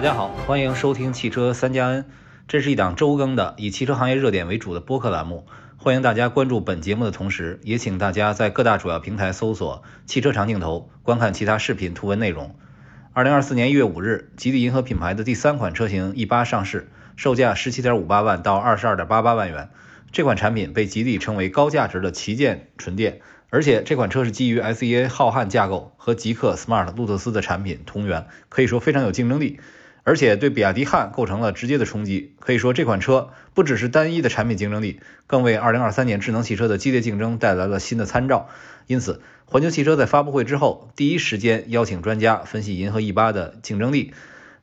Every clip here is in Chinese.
大家好，欢迎收听汽车三加 N，这是一档周更的以汽车行业热点为主的播客栏目。欢迎大家关注本节目的同时，也请大家在各大主要平台搜索“汽车长镜头”，观看其他视频图文内容。二零二四年一月五日，吉利银河品牌的第三款车型 E 八上市，售价十七点五八万到二十二点八八万元。这款产品被吉利称为高价值的旗舰纯电，而且这款车是基于 SEA 浩瀚架构和极氪 Smart 路特斯的产品同源，可以说非常有竞争力。而且对比亚迪汉构成了直接的冲击，可以说这款车不只是单一的产品竞争力，更为2023年智能汽车的激烈竞争带来了新的参照。因此，环球汽车在发布会之后第一时间邀请专家分析银河 E8 的竞争力。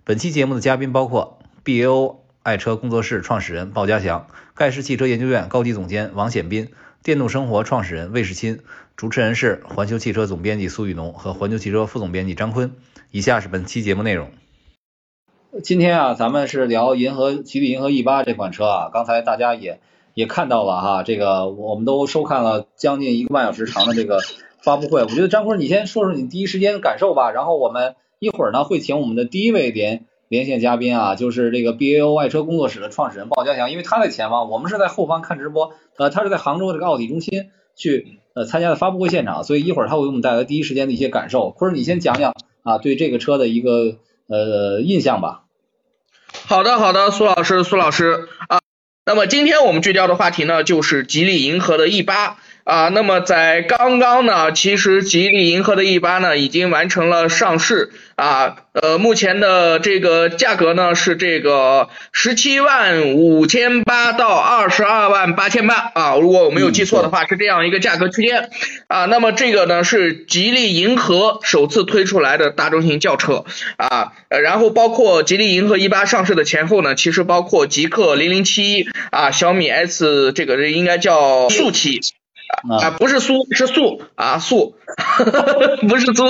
本期节目的嘉宾包括 BAO 爱车工作室创始人鲍家祥、盖世汽车研究院高级总监王显斌、电动生活创始人魏世钦。主持人是环球汽车总编辑苏雨农和环球汽车副总编辑张坤。以下是本期节目内容。今天啊，咱们是聊银河吉利银河 E 八这款车啊。刚才大家也也看到了哈，这个我们都收看了将近一个半小时长的这个发布会。我觉得张坤，你先说说你第一时间感受吧。然后我们一会儿呢会请我们的第一位连连线嘉宾啊，就是这个 BAO 爱车工作室的创始人鲍家祥，因为他在前方，我们是在后方看直播。呃，他是在杭州这个奥体中心去呃参加的发布会现场，所以一会儿他会给我们带来第一时间的一些感受。坤，你先讲讲啊，对这个车的一个呃印象吧。好的，好的，苏老师，苏老师。啊，那么今天我们聚焦的话题呢，就是吉利银河的 E 八。啊，那么在刚刚呢，其实吉利银河的 E 八呢已经完成了上市。啊，呃，目前的这个价格呢是这个十七万五千八到二十二万八千八啊，如果我没有记错的话是这样一个价格区间啊。那么这个呢是吉利银河首次推出来的大中型轿车啊，呃，然后包括吉利银河 E 八上市的前后呢，其实包括极氪零零七啊，小米 S 这个应该叫速七。啊，不是苏，是素啊素，不是租，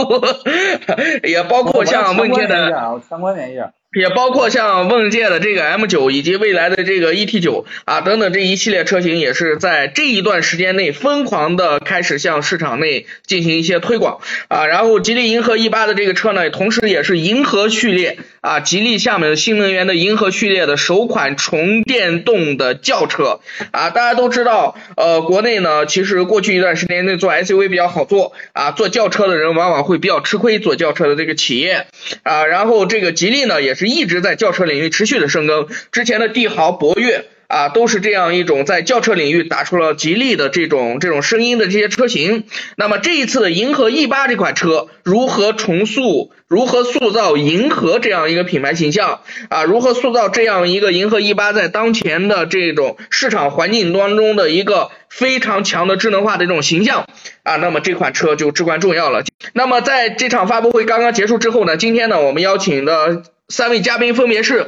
也包括像梦天的，参观一下。也包括像问界的这个 M9 以及未来的这个 ET9 啊等等这一系列车型，也是在这一段时间内疯狂的开始向市场内进行一些推广啊。然后吉利银河 E8 的这个车呢，同时也是银河序列啊，吉利下面的新能源的银河序列的首款纯电动的轿车啊。大家都知道，呃，国内呢，其实过去一段时间内做 SUV 比较好做啊，做轿车的人往往会比较吃亏，做轿车的这个企业啊。然后这个吉利呢，也是一直在轿车领域持续的深耕，之前的帝豪、博越啊，都是这样一种在轿车领域打出了吉利的这种这种声音的这些车型。那么这一次的银河 E 八这款车，如何重塑、如何塑造银河这样一个品牌形象啊？如何塑造这样一个银河 E 八在当前的这种市场环境当中的一个非常强的智能化的这种形象啊？那么这款车就至关重要了。那么在这场发布会刚刚结束之后呢，今天呢，我们邀请的。三位嘉宾分别是，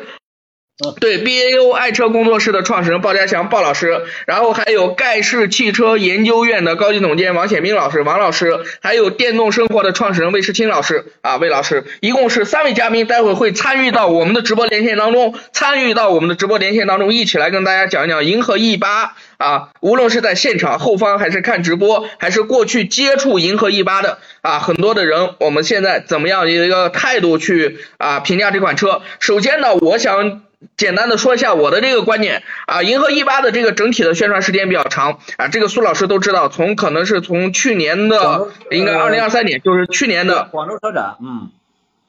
对 BAO 爱车工作室的创始人鲍家祥鲍老师，然后还有盖世汽车研究院的高级总监王显兵老师王老师，还有电动生活的创始人魏世清老师。啊魏老师，一共是三位嘉宾，待会会参与到我们的直播连线当中，参与到我们的直播连线当中，一起来跟大家讲一讲银河 E 八。啊，无论是在现场后方，还是看直播，还是过去接触银河 E 八的。啊，很多的人，我们现在怎么样一个态度去啊评价这款车？首先呢，我想简单的说一下我的这个观点啊，银河 E 八的这个整体的宣传时间比较长啊，这个苏老师都知道，从可能是从去年的应该二零二三年，就是去年的广州车展，嗯。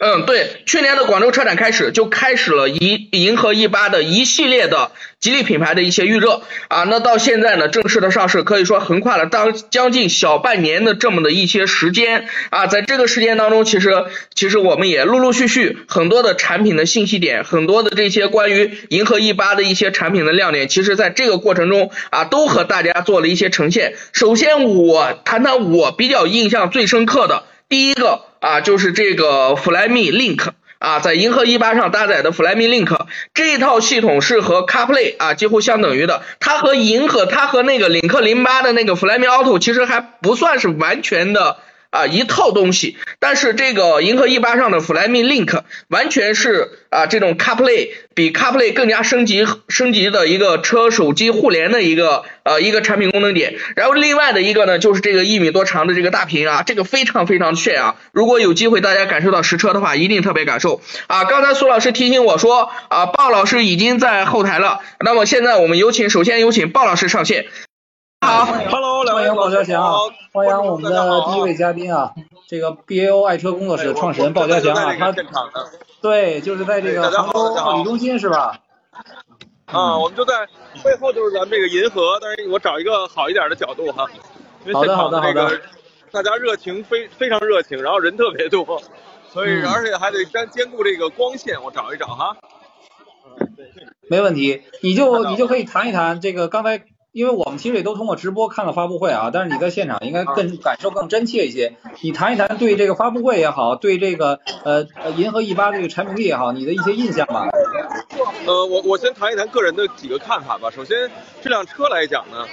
嗯，对，去年的广州车展开始就开始了银银河 E 八的一系列的吉利品牌的一些预热啊，那到现在呢，正式的上市可以说横跨了当将近小半年的这么的一些时间啊，在这个时间当中，其实其实我们也陆陆续续很多的产品的信息点，很多的这些关于银河 E 八的一些产品的亮点，其实在这个过程中啊，都和大家做了一些呈现。首先，我谈谈我比较印象最深刻的第一个。啊，就是这个 Flyme Link 啊，在银河 E 八上搭载的 Flyme Link 这一套系统是和 CarPlay 啊几乎相等于的。它和银河，它和那个领克零八的那个 Flyme Auto 其实还不算是完全的啊一套东西，但是这个银河 E 八上的 Flyme Link 完全是啊这种 CarPlay 比 CarPlay 更加升级升级的一个车手机互联的一个呃一个产品功能点。然后另外的一个呢，就是这个一米多长的这个大屏啊，这个非常非常炫啊！如果有机会大家感受到实车的话，一定特别感受啊！刚才苏老师提醒我说啊，鲍老师已经在后台了，那么现在我们有请，首先有请鲍老师上线。好，Hello，欢迎鲍家祥，欢迎我们的第一位嘉宾啊，这个 BAO 爱车工作室创始人鲍家祥啊，他对，就是在这个杭州奥体中心是吧？啊，我们就在背后就是咱们这个银河，但是我找一个好一点的角度哈，好的好的好的，大家热情非非常热情，然后人特别多，所以而且还得兼兼顾这个光线，我找一找哈。没问题，你就你就可以谈一谈这个刚才。因为我们其实也都通过直播看了发布会啊，但是你在现场应该更感受更真切一些。你谈一谈对这个发布会也好，对这个呃银河 E 八这个产品力也好，你的一些印象吧。呃，我我先谈一谈个人的几个看法吧。首先，这辆车来讲呢。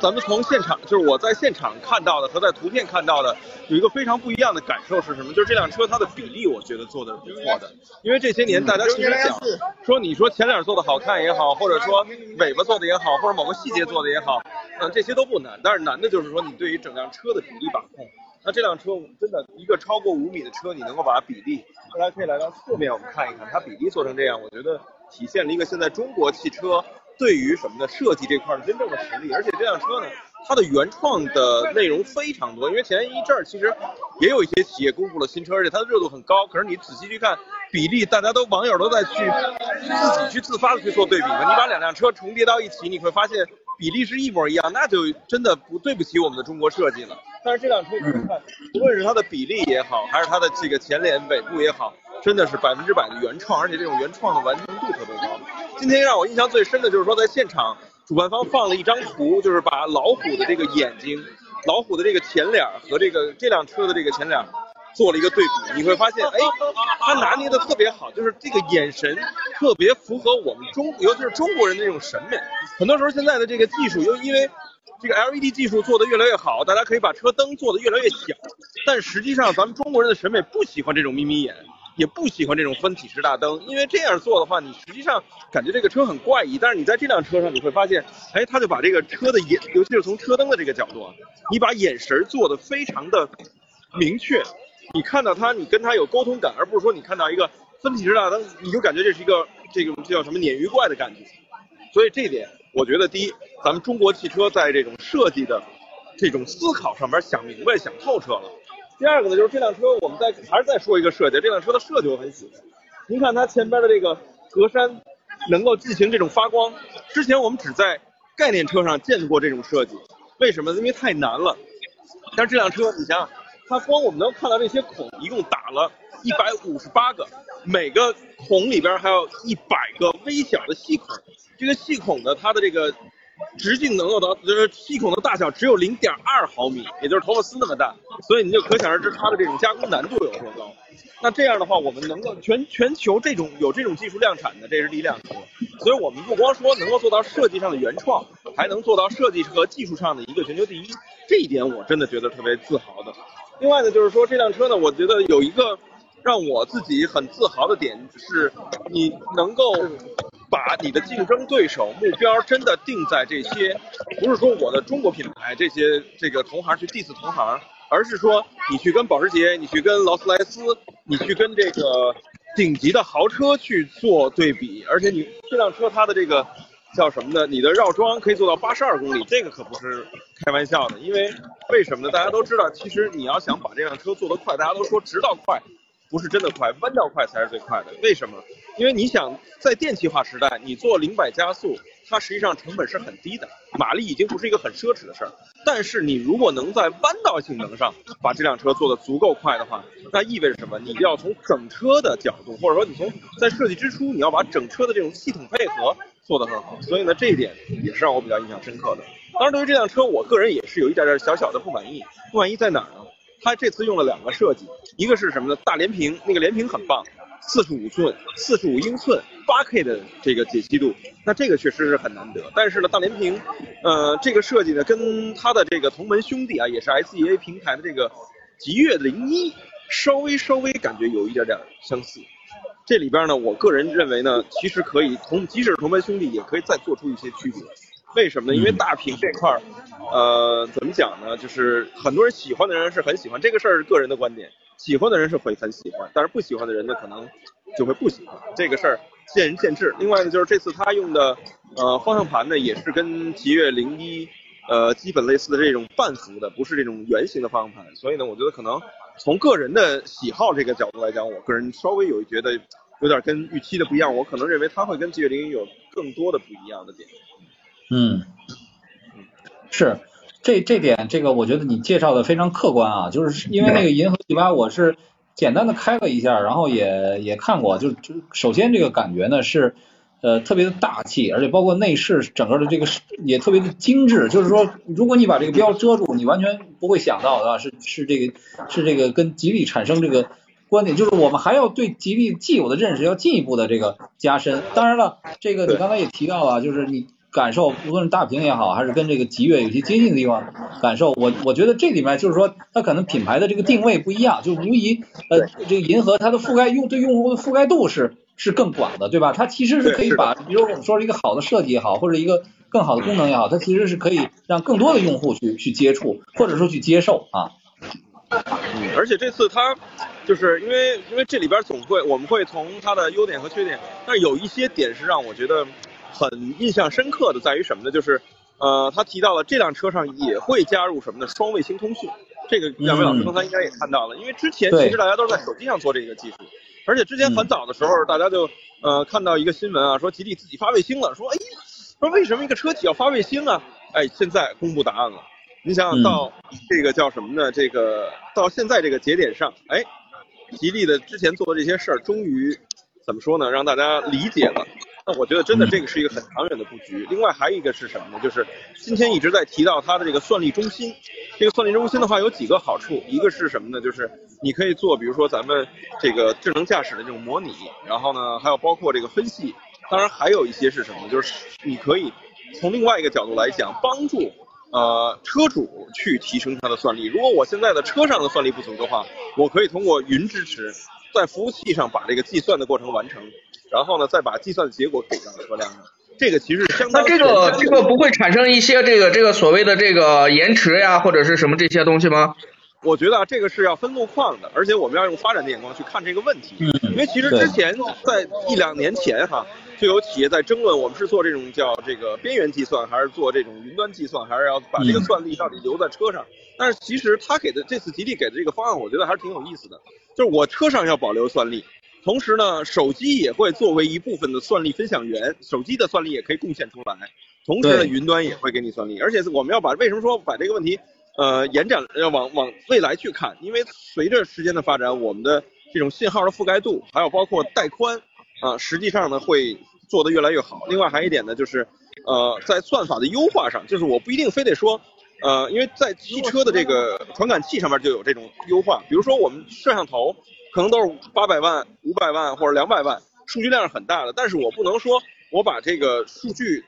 咱们从现场，就是我在现场看到的和在图片看到的，有一个非常不一样的感受是什么？就是这辆车它的比例，我觉得做的不错的。因为这些年大家其实讲说，你说前脸做的好看也好，或者说尾巴做的也好，或者某个细节做的也好，嗯，这些都不难。但是难的就是说你对于整辆车的比例把控。那这辆车真的一个超过五米的车，你能够把它比例，大家可以来到侧面我们看一看，它比例做成这样，我觉得体现了一个现在中国汽车。对于什么呢？设计这块的真正的实力，而且这辆车呢，它的原创的内容非常多。因为前一阵儿其实也有一些企业公布了新车，而且它的热度很高。可是你仔细去看比例，大家都网友都在去自己去自发的去做对比嘛。你把两辆车重叠到一起，你会发现比例是一模一样，那就真的不对不起我们的中国设计了。但是这辆车你看，无论是它的比例也好，还是它的这个前脸尾部也好。真的是百分之百的原创，而且这种原创的完。今天让我印象最深的就是说，在现场主办方放了一张图，就是把老虎的这个眼睛、老虎的这个前脸和这个这辆车的这个前脸做了一个对比。你会发现，哎，他拿捏的特别好，就是这个眼神特别符合我们中，尤其是中国人的这种审美。很多时候现在的这个技术，又因为这个 LED 技术做的越来越好，大家可以把车灯做的越来越小，但实际上咱们中国人的审美不喜欢这种眯眯眼。也不喜欢这种分体式大灯，因为这样做的话，你实际上感觉这个车很怪异。但是你在这辆车上，你会发现，哎，他就把这个车的眼，尤其是从车灯的这个角度，你把眼神做的非常的明确。你看到它，你跟它有沟通感，而不是说你看到一个分体式大灯，你就感觉这是一个这种叫什么鲶鱼怪的感觉。所以这点，我觉得第一，咱们中国汽车在这种设计的这种思考上面想明白、想透彻了。第二个呢，就是这辆车，我们再还是再说一个设计，这辆车的设计我很喜欢。您看它前边的这个格栅能够进行这种发光，之前我们只在概念车上见过这种设计，为什么？因为太难了。但是这辆车，你想想，它光我们能看到这些孔，一共打了一百五十八个，每个孔里边还有一百个微小的细孔，这个细孔呢，它的这个。直径能够到，就是细孔的大小只有零点二毫米，也就是头发丝那么大，所以你就可想而知它的这种加工难度有多高。那这样的话，我们能够全全球这种有这种技术量产的，这是第一辆车。所以我们不光说能够做到设计上的原创，还能做到设计和技术上的一个全球第一，这一点我真的觉得特别自豪的。另外呢，就是说这辆车呢，我觉得有一个让我自己很自豪的点是，你能够。把你的竞争对手目标真的定在这些，不是说我的中国品牌这些这个同行去 diss 同行，而是说你去跟保时捷，你去跟劳斯莱斯，你去跟这个顶级的豪车去做对比，而且你这辆车它的这个叫什么呢？你的绕桩可以做到八十二公里，这个可不是开玩笑的。因为为什么呢？大家都知道，其实你要想把这辆车做得快，大家都说直道快。不是真的快，弯道快才是最快的。为什么？因为你想在电气化时代，你做零百加速，它实际上成本是很低的，马力已经不是一个很奢侈的事儿。但是你如果能在弯道性能上把这辆车做得足够快的话，那意味着什么？你要从整车的角度，或者说你从在设计之初，你要把整车的这种系统配合做得很好。所以呢，这一点也是让我比较印象深刻的。当然，对于这辆车，我个人也是有一点点小小的不满意。不满意在哪儿呢？它这次用了两个设计，一个是什么呢？大连屏，那个连屏很棒，四十五寸、四十五英寸、八 K 的这个解析度，那这个确实是很难得。但是呢，大连屏，呃，这个设计呢，跟它的这个同门兄弟啊，也是 SEA 平台的这个极越零一稍微稍微感觉有一点点相似。这里边呢，我个人认为呢，其实可以同即使是同门兄弟，也可以再做出一些区别。为什么呢？因为大屏这块儿，呃，怎么讲呢？就是很多人喜欢的人是很喜欢这个事儿，是个人的观点，喜欢的人是会很喜欢，但是不喜欢的人呢，可能就会不喜欢。这个事儿见仁见智。另外呢，就是这次他用的呃方向盘呢，也是跟极越零一呃基本类似的这种半幅的，不是这种圆形的方向盘。所以呢，我觉得可能从个人的喜好这个角度来讲，我个人稍微有觉得有点跟预期的不一样。我可能认为他会跟极越零一有更多的不一样的点。嗯，是这这点，这个我觉得你介绍的非常客观啊，就是因为那个银河 G 八，我是简单的开了一下，然后也也看过，就就首先这个感觉呢是呃特别的大气，而且包括内饰整个的这个也特别的精致，就是说如果你把这个标遮住，你完全不会想到啊是是这个是这个跟吉利产生这个观点，就是我们还要对吉利既有的认识要进一步的这个加深。当然了，这个你刚才也提到了，就是你。感受，无论是大屏也好，还是跟这个极越有些接近的地方，感受我我觉得这里面就是说，它可能品牌的这个定位不一样，就无疑呃，这个银河它的覆盖用对用户的覆盖度是是更广的，对吧？它其实是可以把，比如我们说是一个好的设计也好，或者一个更好的功能也好，它其实是可以让更多的用户去去接触，或者说去接受啊。嗯，而且这次它就是因为因为这里边总会我们会从它的优点和缺点，但是有一些点是让我觉得。很印象深刻的在于什么呢？就是，呃，他提到了这辆车上也会加入什么呢？双卫星通讯。这个两位老师刚才应该也看到了，因为之前其实大家都是在手机上做这个技术，而且之前很早的时候，大家就呃看到一个新闻啊，说吉利自己发卫星了，说哎，说为什么一个车企要发卫星啊？哎，现在公布答案了。你想想到这个叫什么呢？这个到现在这个节点上，哎，吉利的之前做的这些事儿，终于怎么说呢？让大家理解了。那我觉得真的这个是一个很长远的布局。另外还有一个是什么呢？就是今天一直在提到它的这个算力中心。这个算力中心的话有几个好处，一个是什么呢？就是你可以做，比如说咱们这个智能驾驶的这种模拟，然后呢还有包括这个分析。当然还有一些是什么？就是你可以从另外一个角度来讲，帮助呃车主去提升它的算力。如果我现在的车上的算力不足的话，我可以通过云支持，在服务器上把这个计算的过程完成。然后呢，再把计算结果给到车辆上，这个其实相当。那这个这个不会产生一些这个这个所谓的这个延迟呀，或者是什么这些东西吗？我觉得啊，这个是要分路况的，而且我们要用发展的眼光去看这个问题。嗯。因为其实之前在一两年前哈，就有企业在争论，我们是做这种叫这个边缘计算，还是做这种云端计算，还是要把这个算力到底留在车上？但是其实他给的这次吉利给的这个方案，我觉得还是挺有意思的，就是我车上要保留算力。同时呢，手机也会作为一部分的算力分享源，手机的算力也可以贡献出来。同时呢，云端也会给你算力，而且我们要把为什么说把这个问题，呃，延展要往往未来去看？因为随着时间的发展，我们的这种信号的覆盖度，还有包括带宽啊，实际上呢会做得越来越好。另外还有一点呢，就是呃，在算法的优化上，就是我不一定非得说，呃，因为在汽车的这个传感器上面就有这种优化，比如说我们摄像头。可能都是八百万、五百万或者两百万，数据量是很大的。但是我不能说我把这个数据，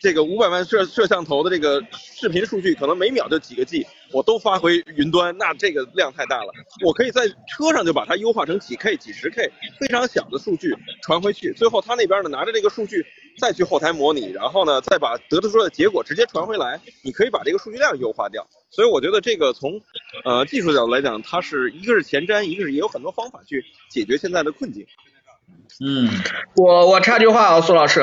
这个五百万摄摄像头的这个视频数据，可能每秒就几个 G，我都发回云端，那这个量太大了。我可以在车上就把它优化成几 K、几十 K，非常小的数据传回去。最后他那边呢拿着这个数据再去后台模拟，然后呢再把得出的结果直接传回来。你可以把这个数据量优化掉。所以我觉得这个从，呃技术角度来讲，它是一个是前瞻，一个是也有很多方法去解决现在的困境。嗯，我我插句话啊，苏老师，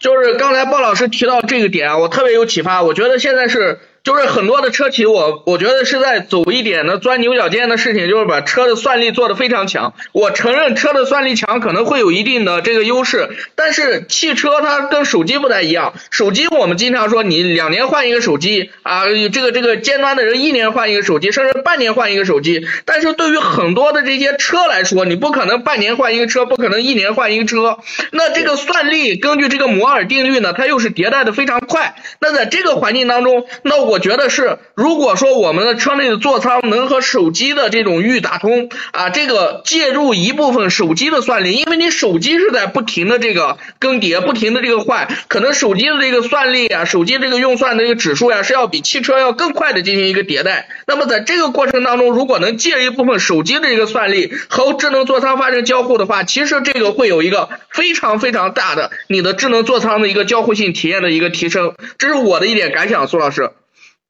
就是刚才鲍老师提到这个点啊，我特别有启发。我觉得现在是。就是很多的车企，我我觉得是在走一点的钻牛角尖的事情，就是把车的算力做得非常强。我承认车的算力强可能会有一定的这个优势，但是汽车它跟手机不太一样。手机我们经常说你两年换一个手机啊，这个这个尖端的人一年换一个手机，甚至半年换一个手机。但是对于很多的这些车来说，你不可能半年换一个车，不可能一年换一个车。那这个算力根据这个摩尔定律呢，它又是迭代的非常快。那在这个环境当中，那我我觉得是，如果说我们的车内的座舱能和手机的这种预打通啊，这个借助一部分手机的算力，因为你手机是在不停的这个更迭，不停的这个换，可能手机的这个算力啊，手机这个用算的这个指数呀，是要比汽车要更快的进行一个迭代。那么在这个过程当中，如果能借一部分手机的这个算力和智能座舱发生交互的话，其实这个会有一个非常非常大的你的智能座舱的一个交互性体验的一个提升。这是我的一点感想，苏老师。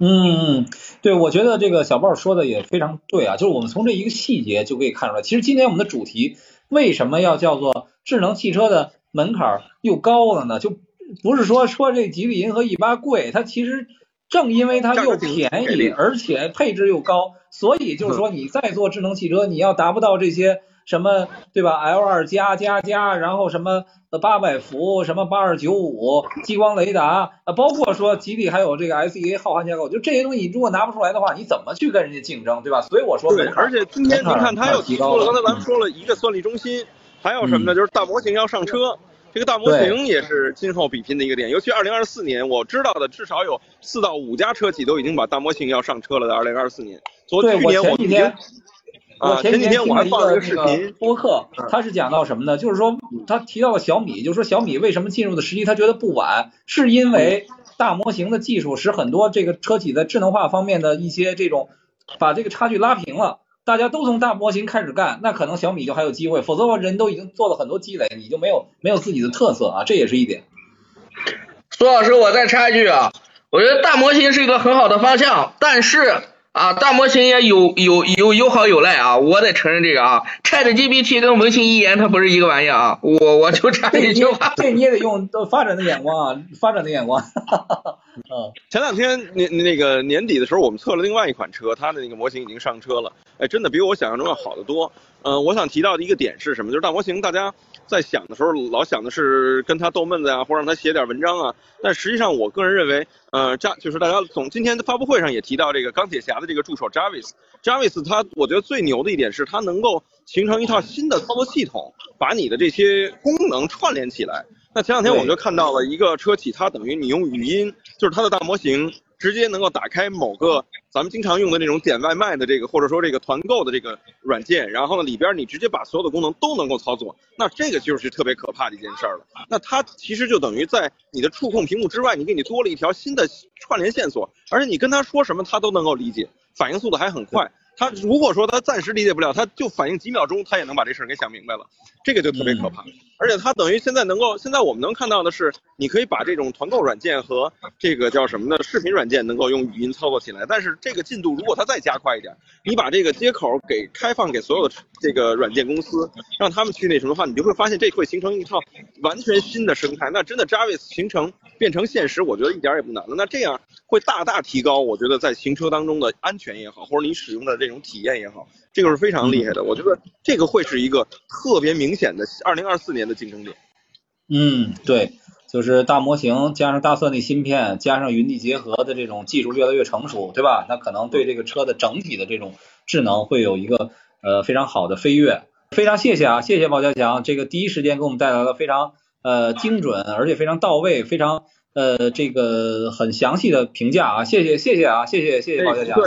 嗯嗯，对，我觉得这个小豹说的也非常对啊，就是我们从这一个细节就可以看出来，其实今天我们的主题为什么要叫做智能汽车的门槛又高了呢？就不是说说这吉利银河 E 八贵，它其实正因为它又便宜，而且配置又高，所以就是说你再做智能汽车，你要达不到这些。什么对吧？L 二加加加，然后什么八百伏，什么八二九五激光雷达，啊，包括说吉利还有这个 SEA 浩瀚架构，就这些东西，你如果拿不出来的话，你怎么去跟人家竞争，对吧？所以我说，对，而且今天您看他又提出了，刚才咱们说了一个算力中心，还有什么呢？就是大模型要上车，这个大模型也是今后比拼的一个点，尤其二零二四年，我知道的至少有四到五家车企都已经把大模型要上车了，在二零二四年。昨去年我们已经。我前几天我还放了一个视频播客，他是讲到什么呢？就是说他提到了小米，就是说小米为什么进入的时机他觉得不晚，是因为大模型的技术使很多这个车企在智能化方面的一些这种把这个差距拉平了，大家都从大模型开始干，那可能小米就还有机会，否则话人都已经做了很多积累，你就没有没有自己的特色啊，这也是一点。苏老师，我再插一句啊，我觉得大模型是一个很好的方向，但是。啊，大模型也有有有有好有赖啊，我得承认这个啊。Chat GPT 跟文心一言它不是一个玩意儿啊，我我就插一句话，这你也得用发展的眼光啊，发展的眼光。嗯，前两天年那个年底的时候，我们测了另外一款车，它的那个模型已经上车了，哎，真的比我想象中要好得多。嗯，我想提到的一个点是什么？就是大模型，大家在想的时候老想的是跟他逗闷子呀，或让他写点文章啊。但实际上，我个人认为，呃，扎就是大家从今天的发布会上也提到这个钢铁侠的这个助手 Jarvis，Jarvis 他我觉得最牛的一点是他能够形成一套新的操作系统，把你的这些功能串联起来。那前两天我们就看到了一个车企，它等于你用语音，就是它的大模型。直接能够打开某个咱们经常用的那种点外卖的这个，或者说这个团购的这个软件，然后呢里边你直接把所有的功能都能够操作，那这个就是特别可怕的一件事儿了。那它其实就等于在你的触控屏幕之外，你给你多了一条新的串联线索，而且你跟他说什么他都能够理解，反应速度还很快。他如果说他暂时理解不了，他就反应几秒钟，他也能把这事儿给想明白了，这个就特别可怕。而且它等于现在能够，现在我们能看到的是，你可以把这种团购软件和这个叫什么呢？视频软件能够用语音操作起来。但是这个进度如果它再加快一点，你把这个接口给开放给所有的这个软件公司，让他们去那什么的话，你就会发现这会形成一套完全新的生态。那真的 Jarvis 形成变成现实，我觉得一点也不难了。那这样会大大提高，我觉得在行车当中的安全也好，或者你使用的这种体验也好，这个是非常厉害的。我觉得这个会是一个特别明显的二零二四年的竞争点。嗯，对，就是大模型加上大算力芯片，加上云地结合的这种技术越来越成熟，对吧？那可能对这个车的整体的这种智能会有一个呃非常好的飞跃。非常谢谢啊，谢谢宝家强，这个第一时间给我们带来了非常呃精准而且非常到位、非常呃这个很详细的评价啊，谢谢谢谢啊，谢谢谢谢宝家强。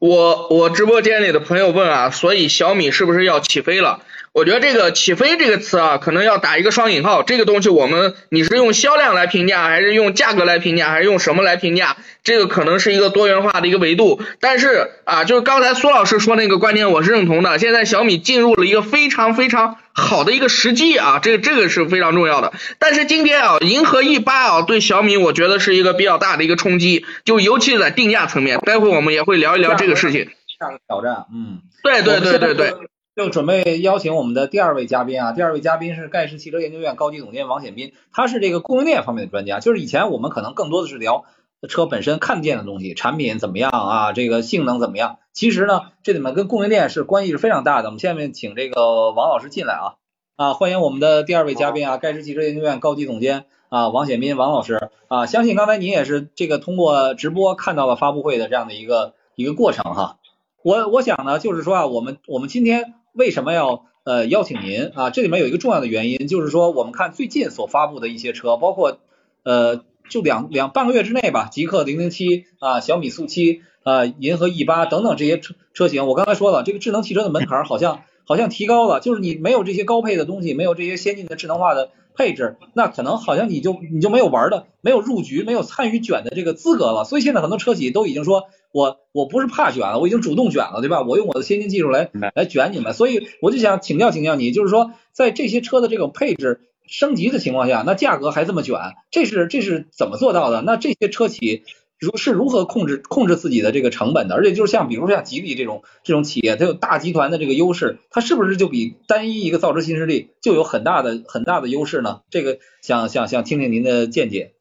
我我直播间里的朋友问啊，所以小米是不是要起飞了？我觉得这个起飞这个词啊，可能要打一个双引号。这个东西我们你是用销量来评价，还是用价格来评价，还是用什么来评价？这个可能是一个多元化的一个维度。但是啊，就是刚才苏老师说那个观点，我是认同的。现在小米进入了一个非常非常好的一个时机啊，这个这个是非常重要的。但是今天啊，银河 E 八啊，对小米我觉得是一个比较大的一个冲击，就尤其是在定价层面。待会我们也会聊一聊这个事情。下个挑战，嗯，对对对对对。就准备邀请我们的第二位嘉宾啊，第二位嘉宾是盖世汽车研究院高级总监王显斌，他是这个供应链方面的专家。就是以前我们可能更多的是聊车本身看见的东西，产品怎么样啊，这个性能怎么样。其实呢，这里面跟供应链是关系是非常大的。我们下面请这个王老师进来啊啊，欢迎我们的第二位嘉宾啊，盖世汽车研究院高级总监啊王显斌王老师啊，相信刚才您也是这个通过直播看到了发布会的这样的一个一个过程哈。我我想呢，就是说啊，我们我们今天。为什么要呃邀请您啊？这里面有一个重要的原因，就是说我们看最近所发布的一些车，包括呃就两两半个月之内吧，极氪零零七啊，小米速七啊，银河 E 八等等这些车车型，我刚才说了，这个智能汽车的门槛好像好像提高了，就是你没有这些高配的东西，没有这些先进的智能化的配置，那可能好像你就你就没有玩的，没有入局，没有参与卷的这个资格了。所以现在很多车企都已经说，我我不是怕卷了，我已经主动卷了，对吧？我用我的先进技术来来卷你们。所以我就想请教请教你，就是说在这些车的这种配置。升级的情况下，那价格还这么卷，这是这是怎么做到的？那这些车企如是如何控制控制自己的这个成本的？而且就是像比如像吉利这种这种企业，它有大集团的这个优势，它是不是就比单一一个造车新势力就有很大的很大的优势呢？这个想想想听听您的见解。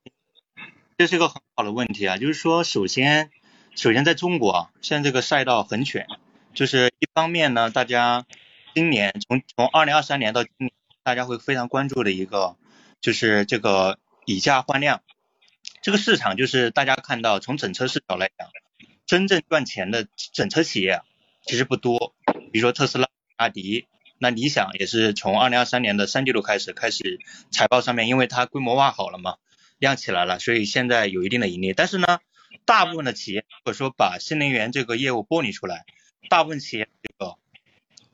这是一个很好的问题啊，就是说首先首先在中国啊，现在这个赛道很卷，就是一方面呢，大家今年从从二零二三年到今年。大家会非常关注的一个，就是这个以价换量，这个市场就是大家看到从整车视角来讲，真正赚钱的整车企业其实不多，比如说特斯拉、阿迪，那理想也是从二零二三年的三季度开始开始财报上面，因为它规模化好了嘛，亮起来了，所以现在有一定的盈利。但是呢，大部分的企业或者说把新能源这个业务剥离出来，大部分企业这个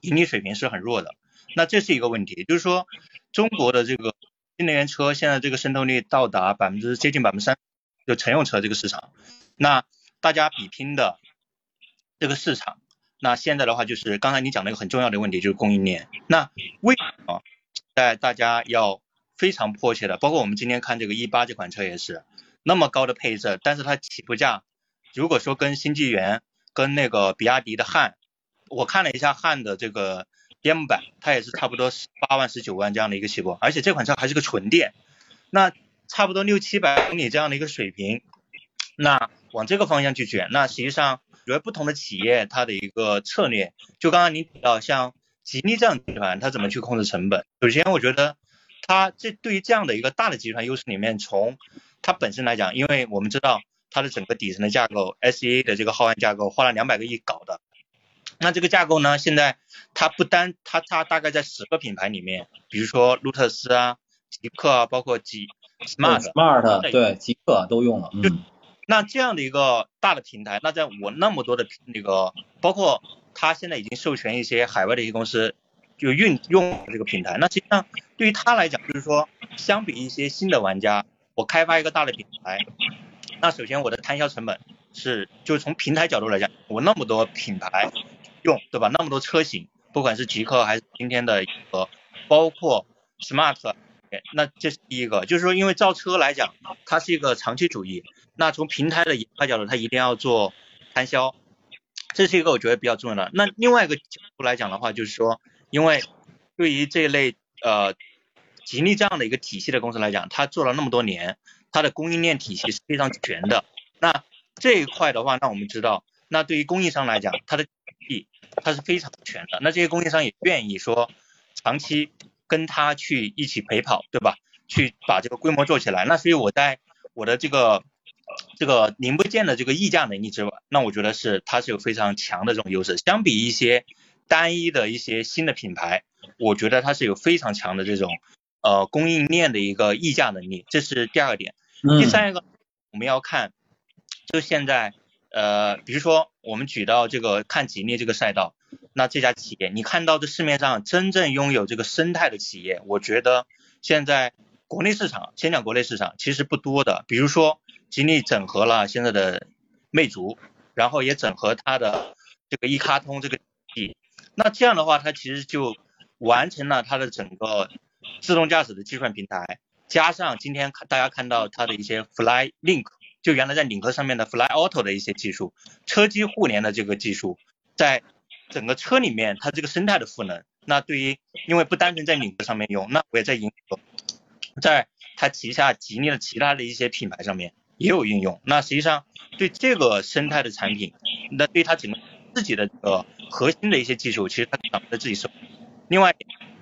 盈利水平是很弱的。那这是一个问题，就是说中国的这个新能源车现在这个渗透率到达百分之接近百分之三，就乘用车这个市场，那大家比拼的这个市场，那现在的话就是刚才你讲的一个很重要的问题，就是供应链。那为什么在大家要非常迫切的，包括我们今天看这个一八这款车也是那么高的配置，但是它起步价，如果说跟新纪元、跟那个比亚迪的汉，我看了一下汉的这个。M 版它也是差不多十八万十九万这样的一个起步，而且这款车还是个纯电，那差不多六七百公里这样的一个水平，那往这个方向去卷，那实际上觉得不同的企业它的一个策略，就刚刚您提到像吉利这样集团，它怎么去控制成本？首先我觉得它这对于这样的一个大的集团优势里面，从它本身来讲，因为我们知道它的整个底层的架构，SEA 的这个浩瀚架构花了两百个亿搞的。那这个架构呢？现在它不单它它大概在十个品牌里面，比如说路特斯啊、极客啊，包括极 smart smart 对极客都用了。嗯。那这样的一个大的平台，那在我那么多的那个，包括它现在已经授权一些海外的一些公司就运用这个平台。那实际上对于它来讲，就是说相比一些新的玩家，我开发一个大的品牌，那首先我的摊销成本是，就是从平台角度来讲，我那么多品牌。用对吧？那么多车型，不管是极客还是今天的和包括 smart，那这是第一个，就是说因为造车来讲，它是一个长期主义，那从平台的研发角度，它一定要做摊销，这是一个我觉得比较重要的。那另外一个角度来讲的话，就是说，因为对于这一类呃吉利这样的一个体系的公司来讲，它做了那么多年，它的供应链体系是非常全的。那这一块的话，那我们知道，那对于供应商来讲，它的它是非常全的，那这些供应商也愿意说长期跟他去一起陪跑，对吧？去把这个规模做起来。那所以我在我的这个这个零部件的这个议价能力之外，那我觉得是它是有非常强的这种优势。相比一些单一的一些新的品牌，我觉得它是有非常强的这种呃供应链的一个议价能力，这是第二个点。第三一个我们要看，就现在。呃，比如说我们举到这个看吉利这个赛道，那这家企业，你看到这市面上真正拥有这个生态的企业，我觉得现在国内市场，先讲国内市场，其实不多的。比如说吉利整合了现在的魅族，然后也整合它的这个一卡通这个体，那这样的话，它其实就完成了它的整个自动驾驶的计算平台，加上今天看大家看到它的一些 Fly Link。就原来在领克上面的 Fly Auto 的一些技术，车机互联的这个技术，在整个车里面它这个生态的赋能，那对于因为不单纯在领克上面用，那我也在银河，在它旗下吉利的其他的一些品牌上面也有应用。那实际上对这个生态的产品，那对它整个自己的呃核心的一些技术，其实它掌握在自己手里。另外，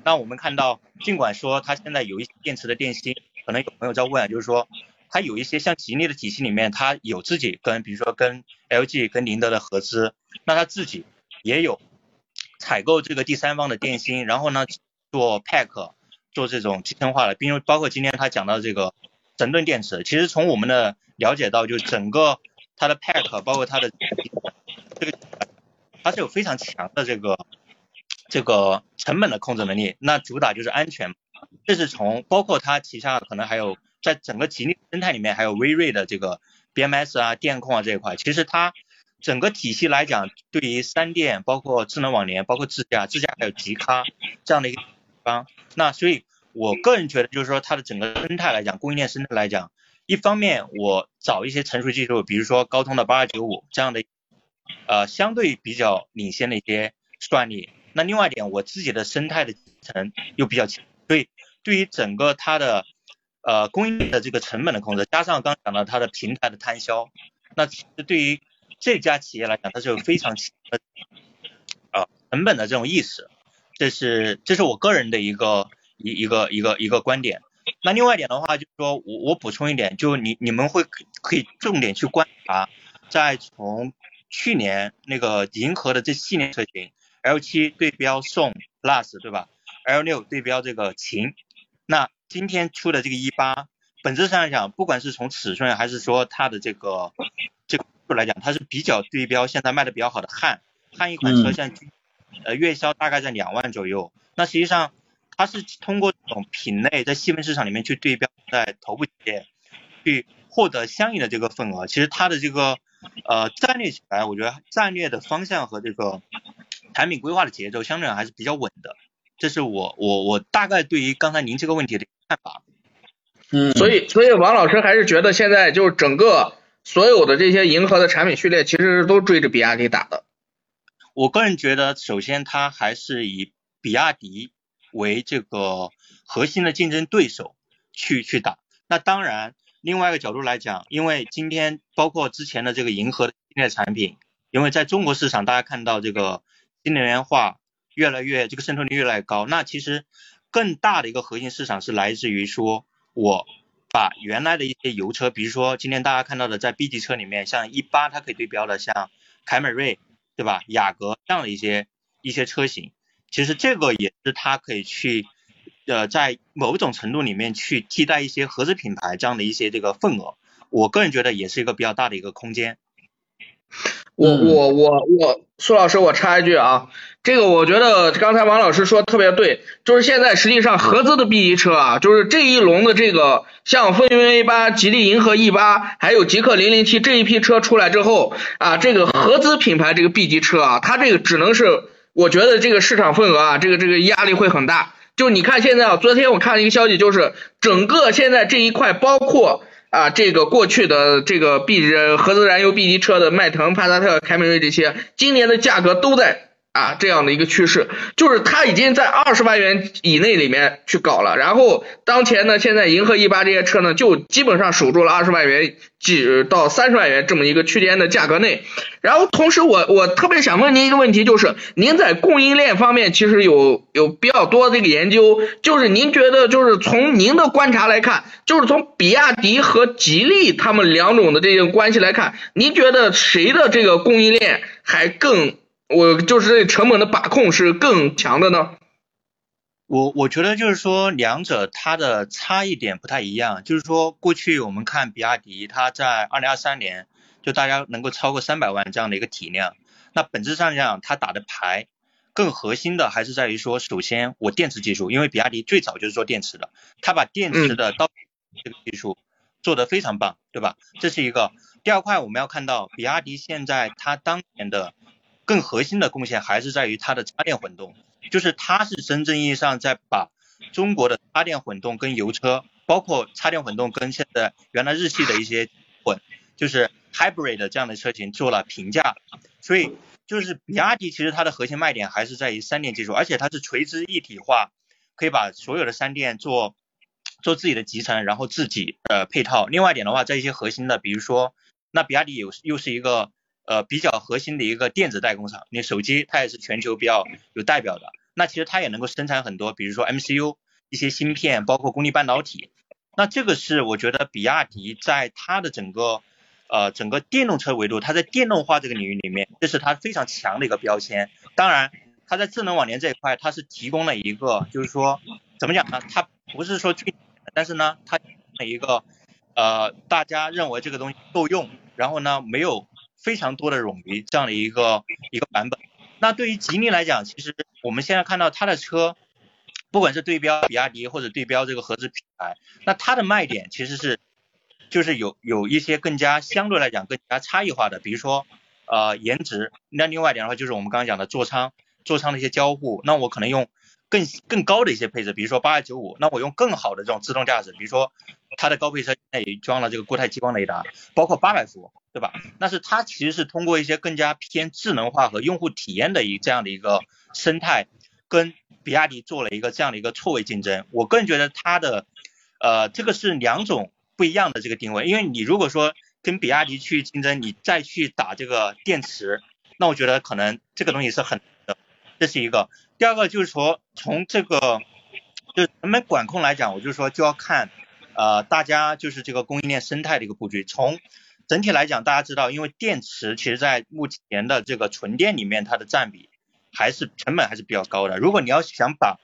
那我们看到，尽管说它现在有一些电池的电芯，可能有朋友在问，就是说。它有一些像吉利的体系里面，它有自己跟，比如说跟 LG、跟宁德的合资，那它自己也有采购这个第三方的电芯，然后呢做 pack，做这种集成化的，比如包括今天他讲到这个神盾电池。其实从我们的了解到，就整个它的 pack，包括它的这个，它是有非常强的这个这个成本的控制能力。那主打就是安全，这是从包括它旗下可能还有在整个吉利生态里面还有威瑞的这个 BMS 啊、电控啊这一块，其实它整个体系来讲，对于三电、包括智能网联、包括智驾、智驾还有极咖这样的一个地方，那所以我个人觉得，就是说它的整个生态来讲，供应链生态来讲，一方面我找一些成熟技术，比如说高通的八二九五这样的，呃，相对比较领先的一些算力。那另外一点，我自己的生态的层又比较强，所以对于整个它的呃供应链的这个成本的控制，加上刚讲到它的平台的摊销，那其实对于这家企业来讲，它是有非常强的啊成本的这种意识，这是这是我个人的一个一一个一个一个观点。那另外一点的话，就是说我我补充一点，就你你们会可以重点去观察，在从去年那个银河的这系列车型，L 七对标宋 Plus 对吧？L 六对标这个秦，那今天出的这个一八，本质上来讲，不管是从尺寸还是说它的这个这个来讲，它是比较对标现在卖的比较好的汉汉一款车，现在呃月销大概在两万左右。那实际上它是通过这种品类在细分市场里面去对标在头部企业，去获得相应的这个份额。其实它的这个呃战略起来，我觉得战略的方向和这个产品规划的节奏相对还是比较稳的。这是我我我大概对于刚才您这个问题的看法。嗯，所以所以王老师还是觉得现在就是整个所有的这些银河的产品序列其实都追着比亚迪打的。我个人觉得，首先它还是以比亚迪为这个核心的竞争对手去去打。那当然，另外一个角度来讲，因为今天包括之前的这个银河的系列产品，因为在中国市场大家看到这个新能源化越来越这个渗透率越来越高，那其实更大的一个核心市场是来自于说。我把原来的一些油车，比如说今天大家看到的在 B 级车里面，像一八它可以对标的，像凯美瑞，对吧？雅阁这样的一些一些车型，其实这个也是它可以去呃在某种程度里面去替代一些合资品牌这样的一些这个份额，我个人觉得也是一个比较大的一个空间。我我我我苏老师，我插一句啊，这个我觉得刚才王老师说特别对，就是现在实际上合资的 B 级车啊，就是这一轮的这个像风云 A 八、吉利银河 E 八，还有极氪零零七这一批车出来之后啊，这个合资品牌这个 B 级车啊，它这个只能是我觉得这个市场份额啊，这个这个压力会很大。就你看现在啊，昨天我看了一个消息，就是整个现在这一块包括。啊，这个过去的这个 B 合资燃油 B 级车的迈腾、帕萨特、凯美瑞这些，今年的价格都在啊这样的一个趋势，就是它已经在二十万元以内里面去搞了。然后当前呢，现在银河 E 八这些车呢，就基本上守住了二十万元几到三十万元这么一个区间的价格内。然后同时，我我特别想问您一个问题，就是您在供应链方面其实有有比较多的这个研究，就是您觉得就是从您的观察来看，就是从比亚迪和吉利他们两种的这种关系来看，您觉得谁的这个供应链还更，我就是对成本的把控是更强的呢？我我觉得就是说两者它的差异点不太一样，就是说过去我们看比亚迪，它在二零二三年。就大家能够超过三百万这样的一个体量，那本质上讲，它打的牌更核心的还是在于说，首先我电池技术，因为比亚迪最早就是做电池的，它把电池的刀这个技术做得非常棒，对吧？这是一个。第二块我们要看到，比亚迪现在它当年的更核心的贡献还是在于它的插电混动，就是它是真正意义上在把中国的插电混动跟油车，包括插电混动跟现在原来日系的一些混，就是。Hybrid 这样的车型做了评价，所以就是比亚迪其实它的核心卖点还是在于三电技术，而且它是垂直一体化，可以把所有的三电做做自己的集成，然后自己呃配套。另外一点的话，在一些核心的，比如说那比亚迪有又是一个呃比较核心的一个电子代工厂，你手机它也是全球比较有代表的，那其实它也能够生产很多，比如说 MCU 一些芯片，包括功率半导体。那这个是我觉得比亚迪在它的整个呃，整个电动车维度，它在电动化这个领域里面，这是它非常强的一个标签。当然，它在智能网联这一块，它是提供了一个，就是说，怎么讲呢？它不是说最，但是呢，它的一个呃大家认为这个东西够用，然后呢没有非常多的冗余这样的一个一个版本。那对于吉利来讲，其实我们现在看到它的车，不管是对标比亚迪或者对标这个合资品牌，那它的卖点其实是就是有有一些更加相对来讲更加差异化的，比如说呃颜值，那另外一点的话就是我们刚刚讲的座舱座舱的一些交互，那我可能用更更高的一些配置，比如说八二九五，那我用更好的这种自动驾驶，比如说它的高配车现在也装了这个固态激光雷达，包括八百伏。对吧？那是它其实是通过一些更加偏智能化和用户体验的一这样的一个生态，跟比亚迪做了一个这样的一个错位竞争。我个人觉得它的，呃，这个是两种不一样的这个定位。因为你如果说跟比亚迪去竞争，你再去打这个电池，那我觉得可能这个东西是很的，这是一个。第二个就是说从这个就成本管控来讲，我就说就要看呃大家就是这个供应链生态的一个布局从。整体来讲，大家知道，因为电池其实在目前的这个纯电里面，它的占比还是成本还是比较高的。如果你要想把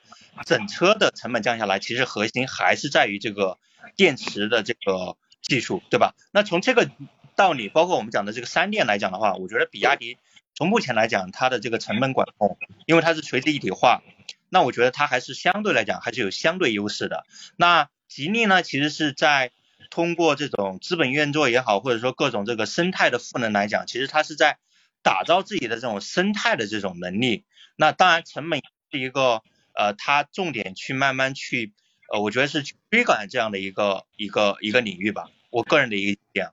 整车的成本降下来，其实核心还是在于这个电池的这个技术，对吧？那从这个道理，包括我们讲的这个三电来讲的话，我觉得比亚迪从目前来讲，它的这个成本管控，因为它是垂直一体化，那我觉得它还是相对来讲还是有相对优势的。那吉利呢，其实是在通过这种资本运作也好，或者说各种这个生态的赋能来讲，其实它是在打造自己的这种生态的这种能力。那当然成本是一个呃，它重点去慢慢去呃，我觉得是去追赶这样的一个一个一个领域吧。我个人的一个意见。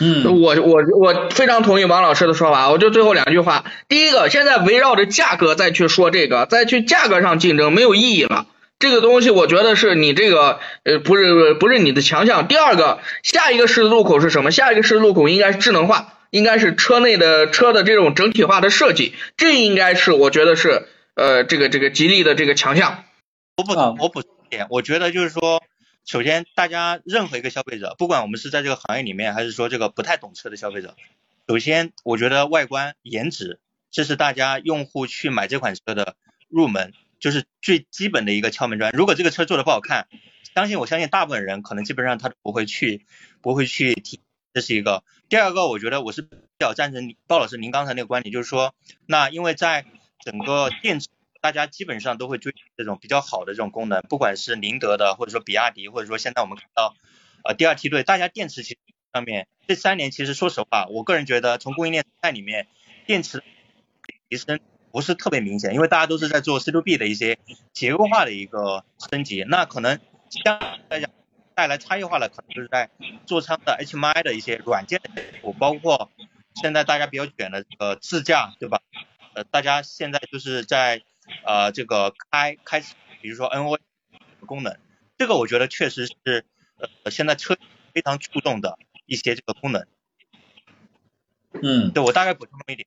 嗯，我我我非常同意王老师的说法。我就最后两句话，第一个，现在围绕着价格再去说这个，再去价格上竞争没有意义了。这个东西我觉得是你这个呃不是不是你的强项。第二个，下一个十字路口是什么？下一个十字路口应该是智能化，应该是车内的车的这种整体化的设计，这应该是我觉得是呃这个这个吉利的这个强项。我补我补充点，我觉得就是说，首先大家任何一个消费者，不管我们是在这个行业里面，还是说这个不太懂车的消费者，首先我觉得外观颜值，这是大家用户去买这款车的入门。就是最基本的一个敲门砖。如果这个车做的不好看，相信我相信大部分人可能基本上他都不会去不会去提。这是一个。第二个，我觉得我是比较赞成鲍老师您刚才那个观点，就是说，那因为在整个电池，大家基本上都会追求这种比较好的这种功能，不管是宁德的，或者说比亚迪，或者说现在我们看到呃第二梯队，大家电池其实上面这三年其实说实话，我个人觉得从供应链在里面电池提升。不是特别明显，因为大家都是在做 C to B 的一些结构化的一个升级，那可能相对来讲带来差异化的，可能就是在座舱的 HMI 的一些软件我包括现在大家比较卷的这个自驾，对吧？呃，大家现在就是在呃这个开开启，比如说 NO 功能，这个我觉得确实是呃现在车非常注重的一些这个功能。嗯，对我大概补充一点。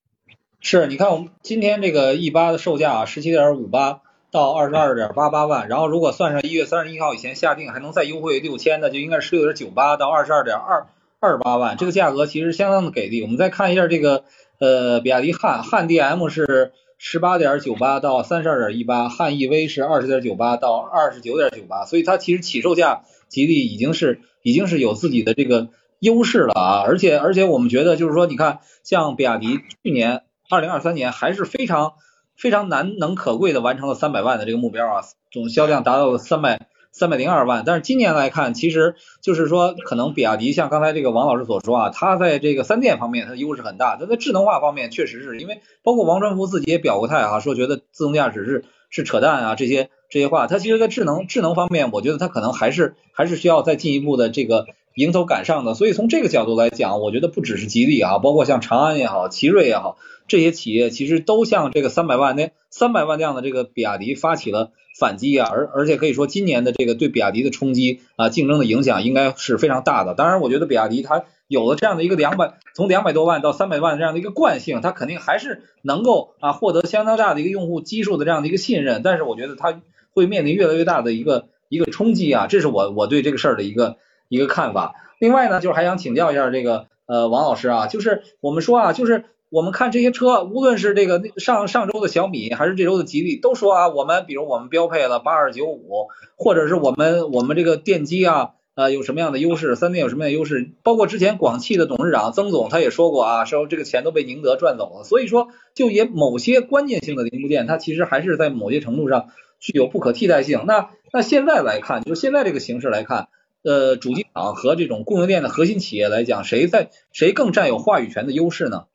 是，你看我们今天这个 E 八的售价啊十七点五八到二十二点八八万，然后如果算上一月三十一号以前下定还能再优惠六千的，就应该是十六点九八到二十二点二二八万，这个价格其实相当的给力。我们再看一下这个呃比亚迪汉汉 DM 是十八点九八到三十二点一八，汉 EV 是二十点九八到二十九点九八，所以它其实起售价吉利已经是已经是有自己的这个优势了啊，而且而且我们觉得就是说，你看像比亚迪去年。二零二三年还是非常非常难能可贵的完成了三百万的这个目标啊，总销量达到了三百三百零二万。但是今年来看，其实就是说，可能比亚迪像刚才这个王老师所说啊，它在这个三电方面它的优势很大，它在智能化方面确实是因为包括王传福自己也表过态啊，说觉得自动驾驶是是扯淡啊这些这些话，它其实在智能智能方面，我觉得它可能还是还是需要再进一步的这个。迎头赶上的，所以从这个角度来讲，我觉得不只是吉利啊，包括像长安也好，奇瑞也好，这些企业其实都向这个三百万那三百万辆的这个比亚迪发起了反击啊，而而且可以说今年的这个对比亚迪的冲击啊，竞争的影响应该是非常大的。当然，我觉得比亚迪它有了这样的一个两百从两百多万到三百万这样的一个惯性，它肯定还是能够啊获得相当大的一个用户基数的这样的一个信任。但是我觉得它会面临越来越大的一个一个冲击啊，这是我我对这个事儿的一个。一个看法，另外呢，就是还想请教一下这个呃王老师啊，就是我们说啊，就是我们看这些车，无论是这个上上周的小米，还是这周的吉利，都说啊，我们比如我们标配了八二九五，或者是我们我们这个电机啊，呃有什么样的优势，三电有什么样的优势，包括之前广汽的董事长曾总他也说过啊，说这个钱都被宁德赚走了，所以说就也某些关键性的零部件，它其实还是在某些程度上具有不可替代性。那那现在来看，就现在这个形势来看，呃，主机厂和这种供应链的核心企业来讲，谁在谁更占有话语权的优势呢？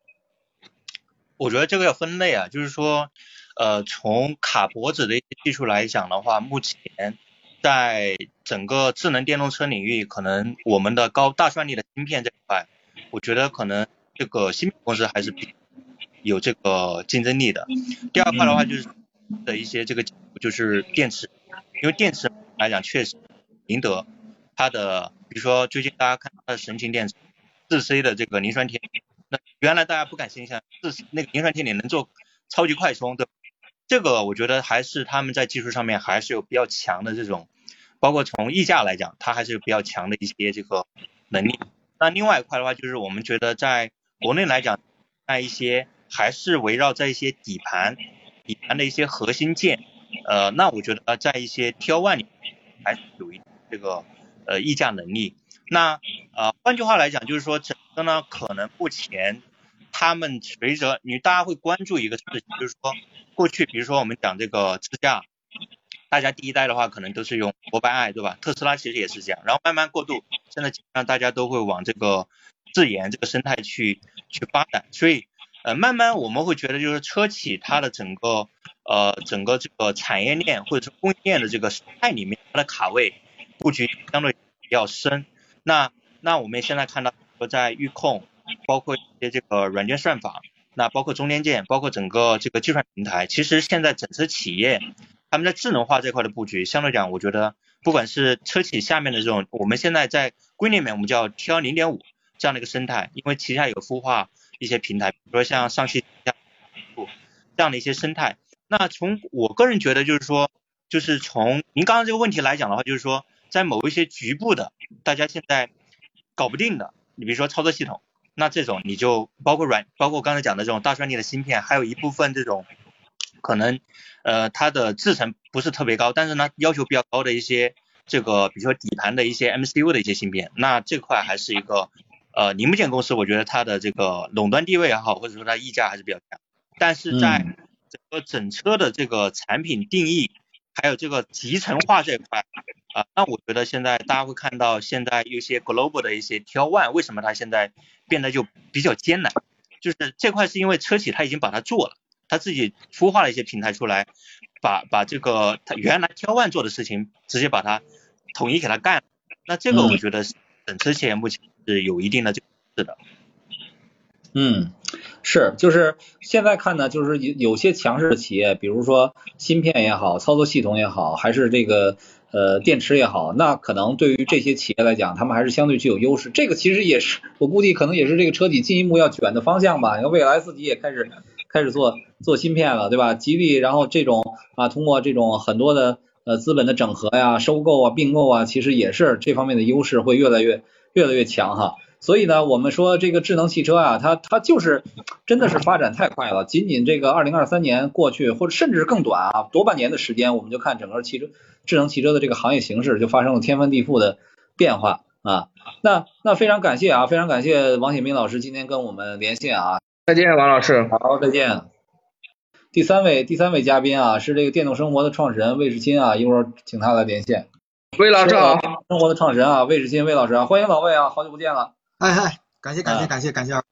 我觉得这个要分类啊，就是说，呃，从卡脖子的一些技术来讲的话，目前在整个智能电动车领域，可能我们的高大算力的芯片这块，我觉得可能这个芯片公司还是有这个竞争力的。第二块的话就是的一些这个就是电池，因为电池来讲确实，宁德它的，比如说最近大家看它的神奇电池，四 C 的这个磷酸铁锂，那。原来大家不敢想象，是那个磷酸铁锂能做超级快充，对，这个我觉得还是他们在技术上面还是有比较强的这种，包括从溢价来讲，它还是有比较强的一些这个能力。那另外一块的话，就是我们觉得在国内来讲，在一些还是围绕在一些底盘、底盘的一些核心件，呃，那我觉得在一些 T1 里还是有一这个呃溢价能力。那呃，换句话来讲，就是说整个呢，可能目前他们随着你大家会关注一个事情，就是说过去比如说我们讲这个支架，大家第一代的话可能都是用摩拜 i 对吧？特斯拉其实也是这样，然后慢慢过渡，现在基本上大家都会往这个自研这个生态去去发展，所以呃慢慢我们会觉得就是车企它的整个呃整个这个产业链或者是供应链的这个生态里面，它的卡位布局相对比较深。那那我们现在看到说在预控，包括一些这个软件算法，那包括中间件，包括整个这个计算平台，其实现在整车企业他们在智能化这块的布局，相对讲，我觉得不管是车企下面的这种，我们现在在规里面我们叫 T 幺零点五这样的一个生态，因为旗下有孵化一些平台，比如说像上汽这样的一些生态。那从我个人觉得就是说，就是从您刚刚这个问题来讲的话，就是说。在某一些局部的，大家现在搞不定的，你比如说操作系统，那这种你就包括软，包括刚才讲的这种大算力的芯片，还有一部分这种可能呃它的制程不是特别高，但是呢要求比较高的一些这个比如说底盘的一些 MCU 的一些芯片，那这块还是一个呃零部件公司，我觉得它的这个垄断地位也好，或者说它溢价还是比较强，但是在整个整车的这个产品定义。还有这个集成化这一块啊，那我觉得现在大家会看到，现在有些 global 的一些 T one，为什么它现在变得就比较艰难？就是这块是因为车企它已经把它做了，它自己孵化了一些平台出来，把把这个它原来 T one 做的事情直接把它统一给它干。那这个我觉得整车企业目前是有一定的这个是的。嗯，嗯是，就是现在看呢，就是有有些强势的企业，比如说芯片也好，操作系统也好，还是这个呃电池也好，那可能对于这些企业来讲，他们还是相对具有优势。这个其实也是我估计可能也是这个车企进一步要卷的方向吧。你看未来自己也开始 开始做做芯片了，对吧？吉利，然后这种啊，通过这种很多的呃资本的整合呀、收购啊、并购啊，其实也是这方面的优势会越来越越来越强哈。所以呢，我们说这个智能汽车啊，它它就是真的是发展太快了。仅仅这个二零二三年过去，或者甚至更短啊，多半年的时间，我们就看整个汽车智能汽车的这个行业形势就发生了天翻地覆的变化啊。那那非常感谢啊，非常感谢王显明老师今天跟我们连线啊。再见，王老师。好，再见。第三位第三位嘉宾啊，是这个电动生活的创始人魏世新啊，一会儿请他来连线。魏老师好。生活的创始人啊，魏世新魏老师啊，欢迎老魏啊，好久不见了。嗨嗨，感谢感谢感谢感谢啊！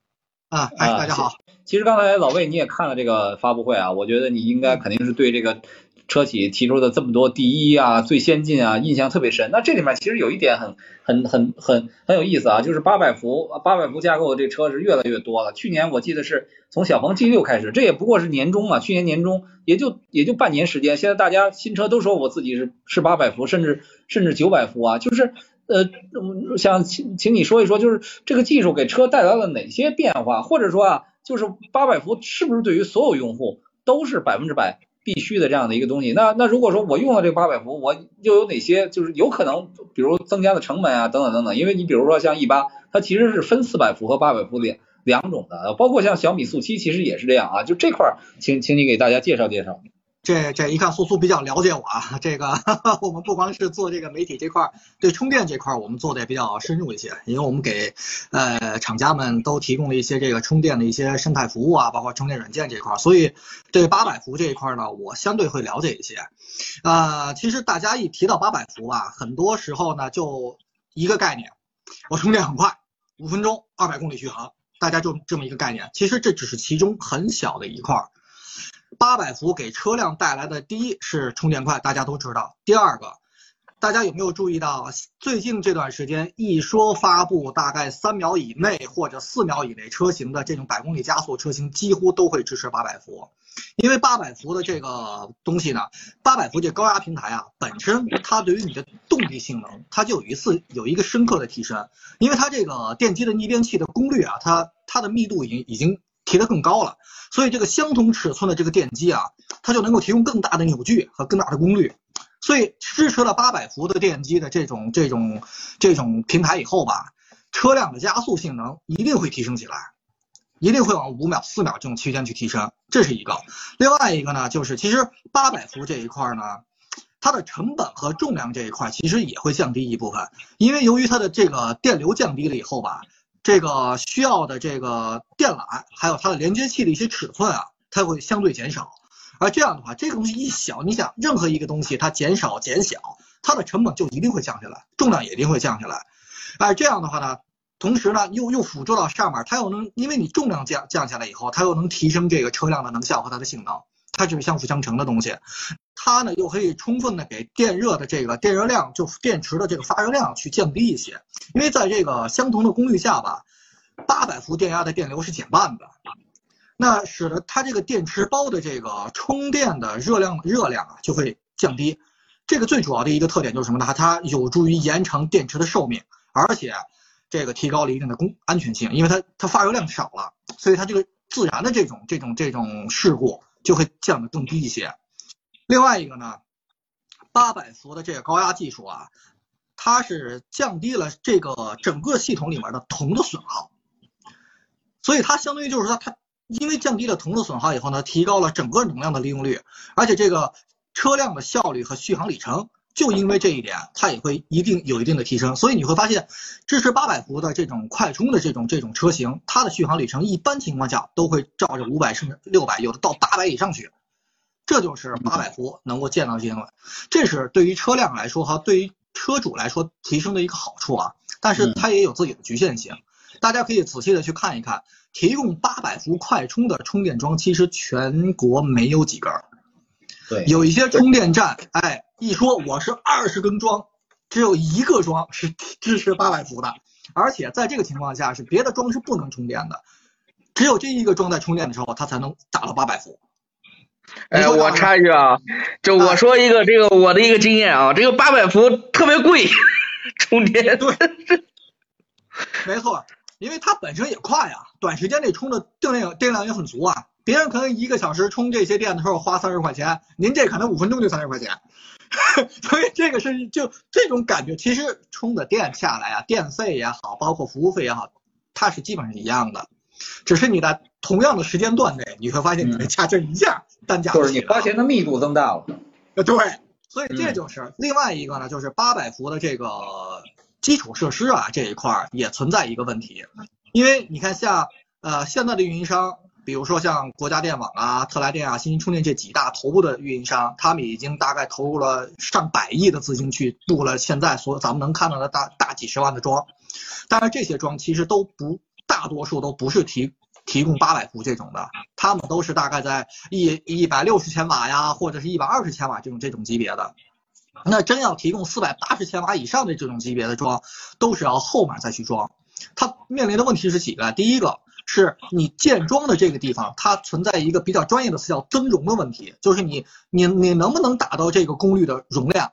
哎，大家好。其实刚才老魏你也看了这个发布会啊，我觉得你应该肯定是对这个车企提出的这么多第一啊、最先进啊印象特别深。那这里面其实有一点很很很很很有意思啊，就是八百伏八百伏架构的这车是越来越多了。去年我记得是从小鹏 G 六开始，这也不过是年中嘛，去年年中也就也就半年时间。现在大家新车都说我自己是是八百伏，甚至甚至九百伏啊，就是。呃，想请请你说一说，就是这个技术给车带来了哪些变化，或者说啊，就是八百伏是不是对于所有用户都是百分之百必须的这样的一个东西？那那如果说我用了这八百伏，我又有哪些就是有可能，比如增加的成本啊，等等等等。因为你比如说像 E 八，它其实是分四百伏和八百伏两两种的，包括像小米速七其实也是这样啊。就这块，请请你给大家介绍介绍。这这一看苏苏比较了解我啊，这个哈哈 我们不光是做这个媒体这块儿，对充电这块儿我们做的也比较深入一些，因为我们给呃厂家们都提供了一些这个充电的一些生态服务啊，包括充电软件这块儿，所以对八百伏这一块儿呢，我相对会了解一些。啊，其实大家一提到八百伏啊，很多时候呢就一个概念，我充电很快，五分钟二百公里续航，大家就这么一个概念。其实这只是其中很小的一块儿。八百伏给车辆带来的第一是充电快，大家都知道。第二个，大家有没有注意到最近这段时间一说发布，大概三秒以内或者四秒以内车型的这种百公里加速车型，几乎都会支持八百伏。因为八百伏的这个东西呢，八百伏这高压平台啊，本身它对于你的动力性能，它就有一次有一个深刻的提升。因为它这个电机的逆变器的功率啊，它它的密度已经已经。提得更高了，所以这个相同尺寸的这个电机啊，它就能够提供更大的扭矩和更大的功率，所以支持了八百伏的电机的这种这种这种平台以后吧，车辆的加速性能一定会提升起来，一定会往五秒、四秒这种区间去提升，这是一个。另外一个呢，就是其实八百伏这一块呢，它的成本和重量这一块其实也会降低一部分，因为由于它的这个电流降低了以后吧。这个需要的这个电缆，还有它的连接器的一些尺寸啊，它会相对减少。而这样的话，这个东西一小，你想任何一个东西它减少减小，它的成本就一定会降下来，重量也一定会降下来。哎，这样的话呢，同时呢又又辅助到上面，它又能因为你重量降降下来以后，它又能提升这个车辆的能效和它的性能，它就是相辅相成的东西。它呢又可以充分的给电热的这个电热量，就电池的这个发热量去降低一些，因为在这个相同的功率下吧，八百伏电压的电流是减半的，那使得它这个电池包的这个充电的热量热量啊就会降低。这个最主要的一个特点就是什么呢？它有助于延长电池的寿命，而且这个提高了一定的公安全性，因为它它发热量少了，所以它这个自燃的这种这种这种事故就会降得更低一些。另外一个呢，八百伏的这个高压技术啊，它是降低了这个整个系统里面的铜的损耗，所以它相当于就是说它因为降低了铜的损耗以后呢，提高了整个能量的利用率，而且这个车辆的效率和续航里程就因为这一点，它也会一定有一定的提升。所以你会发现，支持八百伏的这种快充的这种这种车型，它的续航里程一般情况下都会照着五百甚至六百，有的到八百以上去。这就是八百伏能够见到这些，这是对于车辆来说哈对于车主来说提升的一个好处啊。但是它也有自己的局限性，大家可以仔细的去看一看，提供八百伏快充的充电桩其实全国没有几根。对，有一些充电站，哎，一说我是二十根桩，只有一个桩是支持八百伏的，而且在这个情况下是别的桩是不能充电的，只有这一个桩在充电的时候，它才能达到八百伏。哎，我插一句啊，就我说一个这个我的一个经验啊，这个八百伏特别贵，充电。对，没错，因为它本身也快啊，短时间内充的电量电量也很足啊。别人可能一个小时充这些电的时候花三十块钱，您这可能五分钟就三十块钱，所以这个是就这种感觉，其实充的电下来啊，电费也好，包括服务费也好，它是基本上一样的。只是你在同样的时间段内，你会发现你的价这一下单价就是你花钱的密度增大了。呃，对，所以这就是另外一个呢，就是八百伏的这个基础设施啊这一块也存在一个问题，因为你看像呃现在的运营商，比如说像国家电网啊、特来电啊、新兴充电这几大头部的运营商，他们已经大概投入了上百亿的资金去布了现在所咱们能看到的大大几十万的桩，但是这些桩其实都不。大多数都不是提提供八百伏这种的，他们都是大概在一一百六十千瓦呀，或者是一百二十千瓦这种这种级别的。那真要提供四百八十千瓦以上的这种级别的桩，都是要后面再去装。它面临的问题是几个？第一个是你建桩的这个地方，它存在一个比较专业的词叫增容的问题，就是你你你能不能达到这个功率的容量？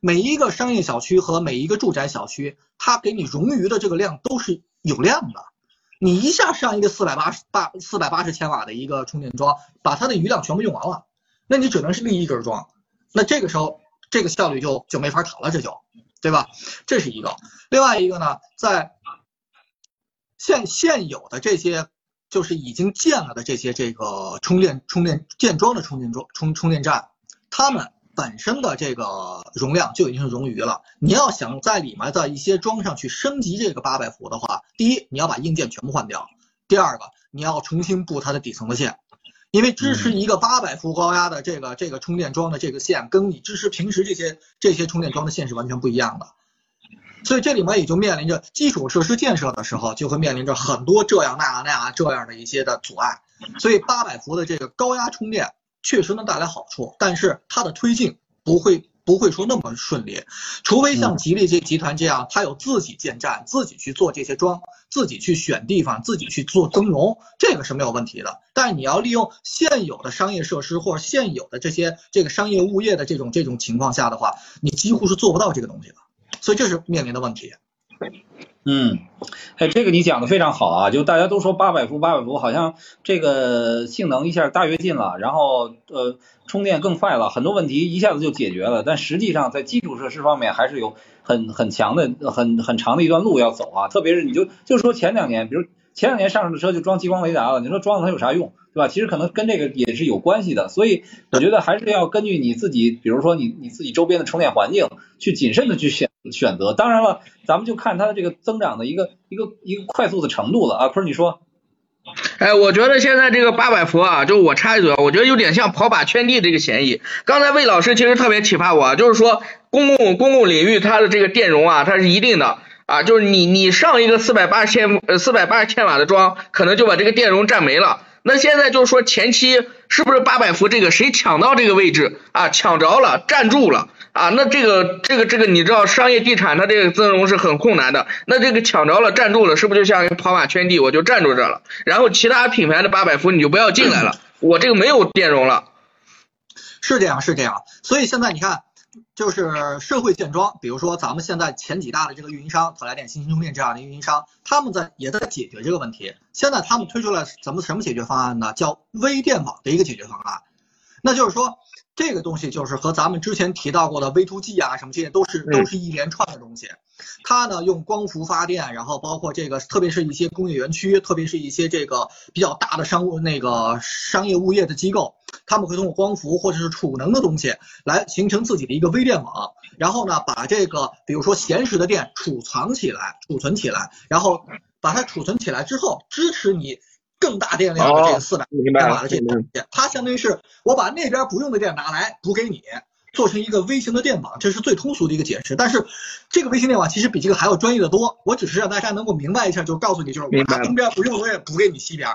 每一个商业小区和每一个住宅小区，它给你冗余的这个量都是有量的。你一下上一个四百八十八四百八十千瓦的一个充电桩，把它的余量全部用完了，那你只能是立一根桩，那这个时候这个效率就就没法谈了，这就对吧？这是一个。另外一个呢，在现现有的这些就是已经建了的这些这个充电充电建装的充电桩充充电站，它们本身的这个容量就已经是冗余了。你要想在里面的一些桩上去升级这个八百伏的话，第一你要把硬件全部换掉，第二个你要重新布它的底层的线，因为支持一个八百伏高压的这个这个充电桩的这个线，跟你支持平时这些这些充电桩的线是完全不一样的。所以这里面也就面临着基础设施建设的时候，就会面临着很多这样那样那样这样的一些的阻碍。所以八百伏的这个高压充电确实能带来好处，但是它的推进不会不会说那么顺利，除非像吉利这集团这样，它有自己建站，自己去做这些桩，自己去选地方，自己去做增容，这个是没有问题的。但是你要利用现有的商业设施或者现有的这些这个商业物业的这种这种情况下的话，你几乎是做不到这个东西的。所以这是面临的问题。嗯，哎，这个你讲的非常好啊！就大家都说八百伏，八百伏好像这个性能一下大跃进了，然后呃充电更快了，很多问题一下子就解决了。但实际上在基础设施方面还是有很很强的、很很长的一段路要走啊。特别是你就就说前两年，比如前两年上市的车就装激光雷达了，你说装了它有啥用？对吧？其实可能跟这个也是有关系的，所以我觉得还是要根据你自己，比如说你你自己周边的充电环境，去谨慎的去选选择。当然了，咱们就看它的这个增长的一个一个一个快速的程度了啊。坤儿，你说？哎，我觉得现在这个八百伏啊，就我插一嘴，我觉得有点像跑马圈地这个嫌疑。刚才魏老师其实特别启发我，就是说公共公共领域它的这个电容啊，它是一定的啊，就是你你上一个四百八十千呃四百八十千瓦的桩，可能就把这个电容占没了。那现在就是说前期是不是八百伏这个谁抢到这个位置啊？抢着了，站住了啊？那这个这个这个你知道商业地产它这个增容是很困难的。那这个抢着了，站住了，是不是就像一个跑马圈地，我就站住这了？然后其他品牌的八百伏你就不要进来了，我这个没有电容了。是这样，是这样。所以现在你看。就是社会建装，比如说咱们现在前几大的这个运营商，特来电、新兴充电这样的运营商，他们在也在解决这个问题。现在他们推出了怎么什么解决方案呢？叫微电网的一个解决方案。那就是说，这个东西就是和咱们之前提到过的 V to G 啊什么这些都是都是一连串的东西。它呢用光伏发电，然后包括这个，特别是一些工业园区，特别是一些这个比较大的商务那个商业物业的机构，他们会通过光伏或者是储能的东西来形成自己的一个微电网，然后呢把这个比如说闲时的电储藏起来，储存起来，然后把它储存起来之后，支持你更大电量的这个四百千瓦的这个东西，它相当于是我把那边不用的电拿来补给你。做成一个微型的电网，这是最通俗的一个解释。但是这个微型电网其实比这个还要专业的多。我只是让大家能够明白一下，就告诉你，就是我东边不用，我也补给你西边。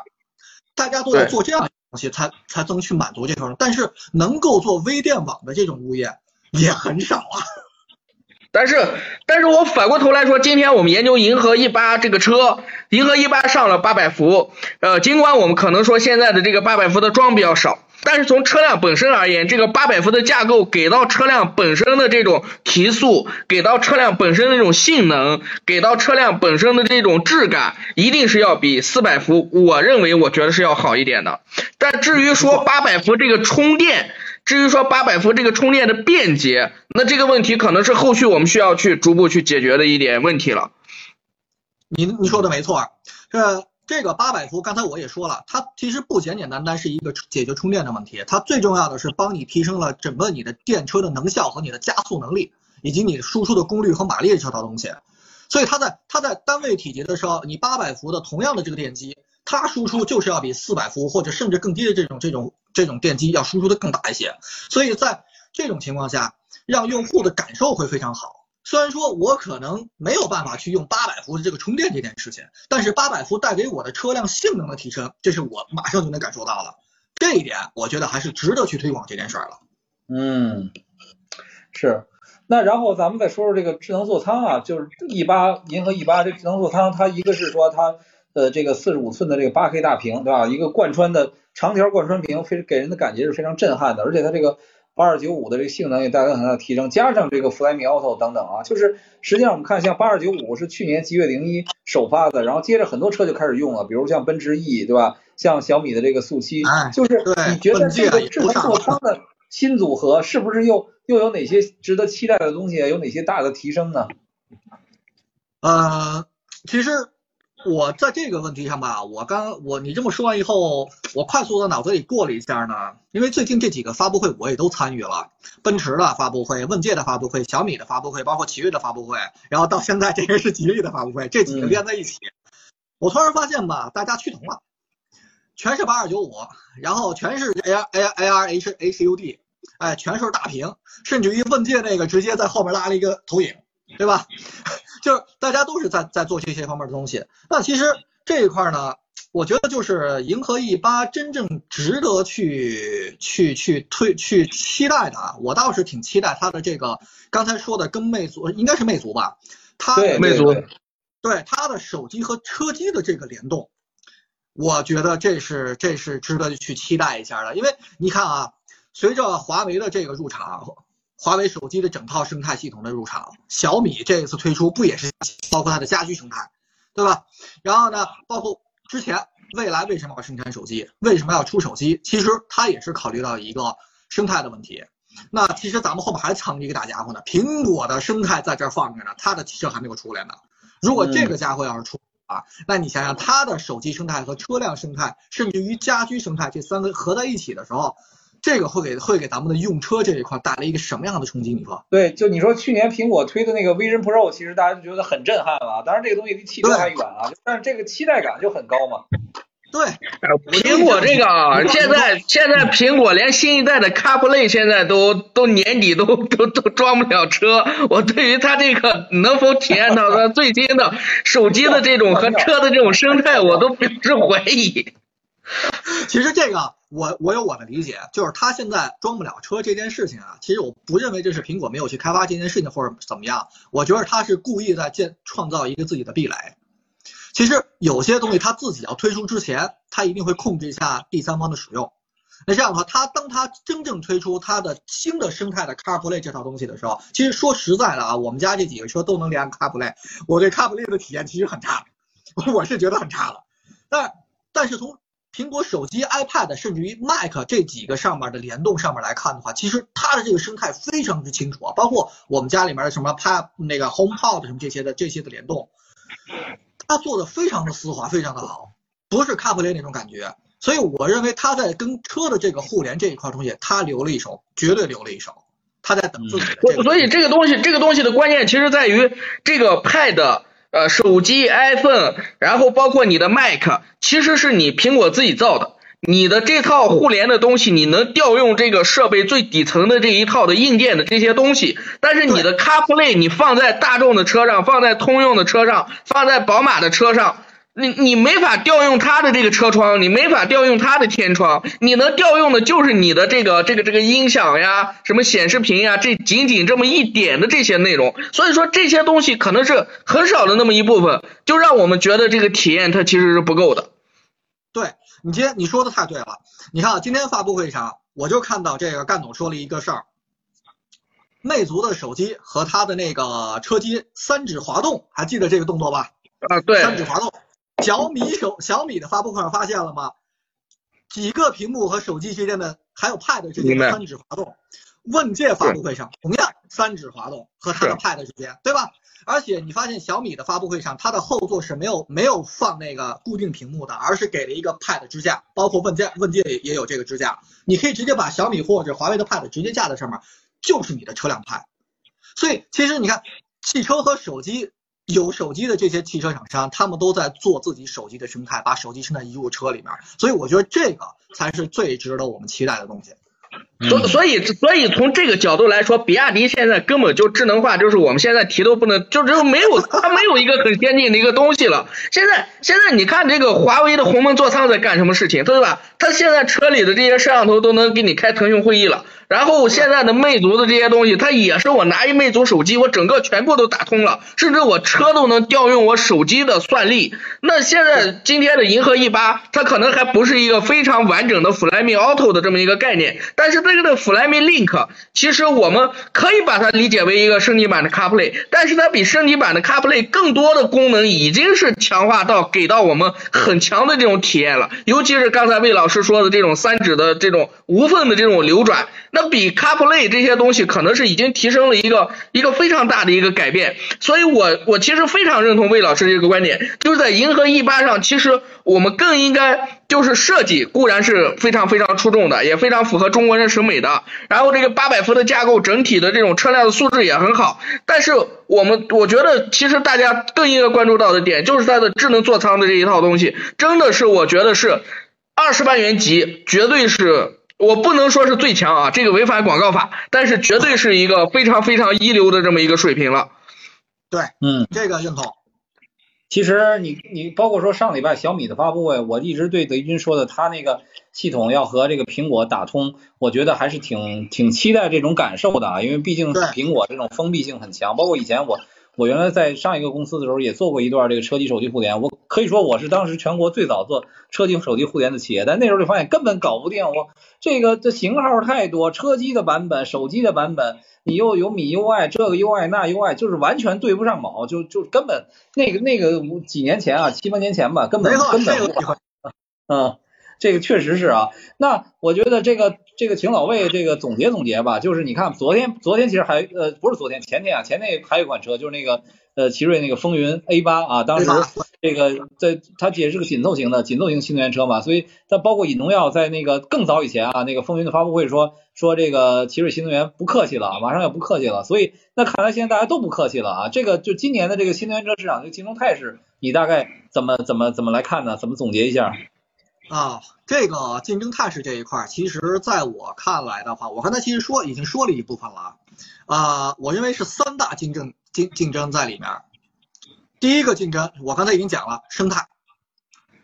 大家都在做这样的东西，才才能去满足这块。但是能够做微电网的这种物业也很少啊。但是，但是我反过头来说，今天我们研究银河 E 八这个车，银河 E 八上了八百伏，呃，尽管我们可能说现在的这个八百伏的桩比较少。但是从车辆本身而言，这个八百伏的架构给到车辆本身的这种提速，给到车辆本身的这种性能，给到车辆本身的这种质感，一定是要比四百伏，我认为我觉得是要好一点的。但至于说八百伏这个充电，至于说八百伏这个充电的便捷，那这个问题可能是后续我们需要去逐步去解决的一点问题了。你你说的没错，这。这个八百伏，刚才我也说了，它其实不简简单单是一个解决充电的问题，它最重要的是帮你提升了整个你的电车的能效和你的加速能力，以及你输出的功率和马力这套东西。所以它在它在单位体积的时候，你八百伏的同样的这个电机，它输出就是要比四百伏或者甚至更低的这种这种这种电机要输出的更大一些。所以在这种情况下，让用户的感受会非常好。虽然说我可能没有办法去用八百伏的这个充电这件事情，但是八百伏带给我的车辆性能的提升，这是我马上就能感受到了。这一点我觉得还是值得去推广这件事儿了。嗯，是。那然后咱们再说说这个智能座舱啊，就是 E 八银河 E 八这智能座舱，它一个是说它呃这个四十五寸的这个八 K 大屏，对吧？一个贯穿的长条贯穿屏，非给人的感觉是非常震撼的，而且它这个。八二九五的这个性能也带来很大的提升，加上这个 Flyme Auto 等等啊，就是实际上我们看像八二九五是去年七月零一首发的，然后接着很多车就开始用了，比如像奔驰 E 对吧？像小米的这个速七，就是你觉得这个智能座舱的新组合是不是又又有哪些值得期待的东西？有哪些大的提升呢？呃，其实我在这个问题上吧，我刚我你这么说完以后，我快速的脑子里过了一下呢，因为最近这几个发布会我也都参与了，奔驰的发布会、问界的发布会、小米的发布会，包括奇瑞的发布会，然后到现在这个是吉利的发布会，这几个连在一起，我突然发现吧，大家趋同了，全是八二九五，然后全是 A R A A R H H U D，哎，全是大屏，甚至于问界那个直接在后面拉了一个投影，对吧？就是大家都是在在做这些方面的东西。那其实这一块呢，我觉得就是银河 E 八真正值得去去去推去期待的啊，我倒是挺期待它的这个刚才说的跟魅族应该是魅族吧，它对魅族对对它的手机和车机的这个联动，我觉得这是这是值得去期待一下的，因为你看啊，随着华为的这个入场，华为手机的整套生态系统的入场，小米这一次推出不也是包括它的家居生态，对吧？然后呢，包括之前未来为什么要生产手机，为什么要出手机，其实它也是考虑到一个生态的问题。那其实咱们后面还藏着一个大家伙呢，苹果的生态在这儿放着呢，它的汽车还没有出来呢。如果这个家伙要是出啊，那你想想它的手机生态和车辆生态，甚至于家居生态这三个合在一起的时候，这个会给会给咱们的用车这一块带来一个什么样的冲击？你说？对，就你说去年苹果推的那个 Vision Pro，其实大家就觉得很震撼了。当然这个东西离汽车还远啊，但是这个期待感就很高嘛。对，苹果这个啊，现在现在苹果连新一代的 CarPlay 现在都都年底都都都装不了车，我对于它这个能否体验到它最新的手机的这种和车的这种生态，我都表示怀疑。其实这个我我有我的理解，就是他现在装不了车这件事情啊，其实我不认为这是苹果没有去开发这件事情或者怎么样，我觉得他是故意在建创造一个自己的壁垒。其实有些东西它自己要推出之前，它一定会控制一下第三方的使用。那这样的话，它当它真正推出它的新的生态的 CarPlay 这套东西的时候，其实说实在的啊，我们家这几个车都能连 CarPlay，我对 CarPlay 的体验其实很差，我是觉得很差了。但但是从苹果手机、iPad 甚至于 Mac 这几个上面的联动上面来看的话，其实它的这个生态非常之清楚啊，包括我们家里面的什么 Pad 那个 HomePod 什么这些的这些的联动，它做的非常的丝滑，非常的好，不是 CarPlay 那种感觉。所以我认为它在跟车的这个互联这一块东西，它留了一手，绝对留了一手。他在等自己的这个。所以这个东西，这个东西的关键其实在于这个 Pad。呃，手机、iPhone，然后包括你的 Mac，其实是你苹果自己造的。你的这套互联的东西，你能调用这个设备最底层的这一套的硬件的这些东西，但是你的 CarPlay 你放在大众的车上，放在通用的车上，放在宝马的车上。你你没法调用它的这个车窗，你没法调用它的天窗，你能调用的就是你的这个这个这个音响呀，什么显示屏呀，这仅仅这么一点的这些内容。所以说这些东西可能是很少的那么一部分，就让我们觉得这个体验它其实是不够的。对你今天你说的太对了，你看啊，今天发布会上我就看到这个干总说了一个事儿，魅族的手机和它的那个车机三指滑动，还记得这个动作吧？啊，对，三指滑动。小米手小米的发布会上发现了吗？几个屏幕和手机之间的，还有 Pad 之间的三指滑动。问界发布会上同样三指滑动和它的 Pad 之间，对吧？而且你发现小米的发布会上，它的后座是没有没有放那个固定屏幕的，而是给了一个 Pad 支架，包括问界问界也也有这个支架，你可以直接把小米或者华为的 Pad 直接架在上面，就是你的车辆 Pad。所以其实你看，汽车和手机。有手机的这些汽车厂商，他们都在做自己手机的生态，把手机生态移入车里面，所以我觉得这个才是最值得我们期待的东西。所所以所以从这个角度来说，比亚迪现在根本就智能化，就是我们现在提都不能，就就没有 它没有一个很先进的一个东西了。现在现在你看这个华为的鸿蒙座舱在干什么事情，对吧？它现在车里的这些摄像头都能给你开腾讯会议了。然后现在的魅族的这些东西，它也是我拿一魅族手机，我整个全部都打通了，甚至我车都能调用我手机的算力。那现在今天的银河 E 八，它可能还不是一个非常完整的 Flyme Auto 的这么一个概念，但是这个 Flyme Link，其实我们可以把它理解为一个升级版的 CarPlay，但是它比升级版的 CarPlay 更多的功能已经是强化到给到我们很强的这种体验了，尤其是刚才魏老师说的这种三指的这种无缝的这种流转，那比 CarPlay 这些东西可能是已经提升了一个一个非常大的一个改变，所以我我其实非常认同魏老师这个观点，就是在银河 E 八上，其实我们更应该。就是设计固然是非常非常出众的，也非常符合中国人审美的。然后这个八百伏的架构，整体的这种车辆的素质也很好。但是我们我觉得，其实大家更应该关注到的点，就是它的智能座舱的这一套东西，真的是我觉得是二十万元级，绝对是我不能说是最强啊，这个违反广告法，但是绝对是一个非常非常一流的这么一个水平了。对，嗯，这个认同。其实你你包括说上礼拜小米的发布会，我一直对德军说的他那个系统要和这个苹果打通，我觉得还是挺挺期待这种感受的啊，因为毕竟苹果这种封闭性很强。包括以前我我原来在上一个公司的时候也做过一段这个车机手机互联，我可以说我是当时全国最早做车机手机互联的企业，但那时候就发现根本搞不定，我这个这型号太多，车机的版本、手机的版本。你又有米 UI 这个 UI 那 UI，就是完全对不上卯，就就根本那个那个几年前啊，七八年前吧，根本根本无法。嗯，这个确实是啊。那我觉得这个这个请老魏这个总结总结吧，就是你看昨天昨天其实还呃不是昨天前天啊，前天还有一款车就是那个。呃，奇瑞那个风云 A 八啊，当时这个在它也是个紧凑型的紧凑型新能源车嘛，所以它包括尹东耀在那个更早以前啊，那个风云的发布会说说这个奇瑞新能源不客气了，马上要不客气了，所以那看来现在大家都不客气了啊，这个就今年的这个新能源车市场这个竞争态势，你大概怎么怎么怎么来看呢？怎么总结一下？啊，这个竞争态势这一块，其实在我看来的话，我刚才其实说已经说了一部分了啊，我认为是三大竞争。竞竞争在里面，第一个竞争我刚才已经讲了，生态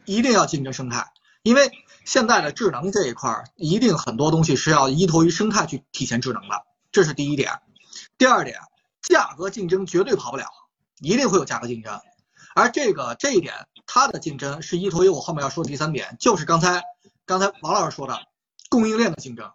一定要竞争生态，因为现在的智能这一块一定很多东西是要依托于生态去体现智能的，这是第一点。第二点，价格竞争绝对跑不了，一定会有价格竞争，而这个这一点它的竞争是依托于我后面要说的第三点，就是刚才刚才王老师说的供应链的竞争。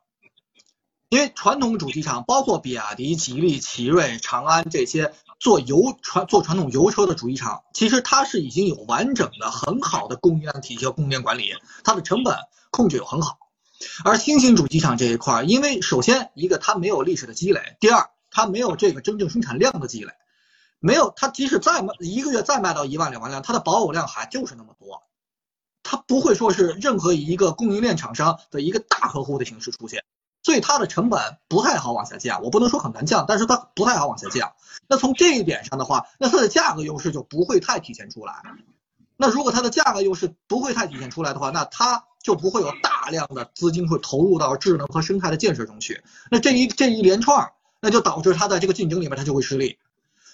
因为传统主机厂，包括比亚迪、吉利、奇瑞、长安这些做油传做传统油车的主机厂，其实它是已经有完整的很好的供应链体系和供应链管理，它的成本控制又很好。而新型主机厂这一块，因为首先一个它没有历史的积累，第二它没有这个真正生产量的积累，没有它即使再卖一个月再卖到一万两万辆，它的保有量还就是那么多，它不会说是任何一个供应链厂商的一个大客户的形式出现。所以它的成本不太好往下降，我不能说很难降，但是它不太好往下降。那从这一点上的话，那它的价格优势就不会太体现出来。那如果它的价格优势不会太体现出来的话，那它就不会有大量的资金会投入到智能和生态的建设中去。那这一这一连串，那就导致它在这个竞争里面它就会失利。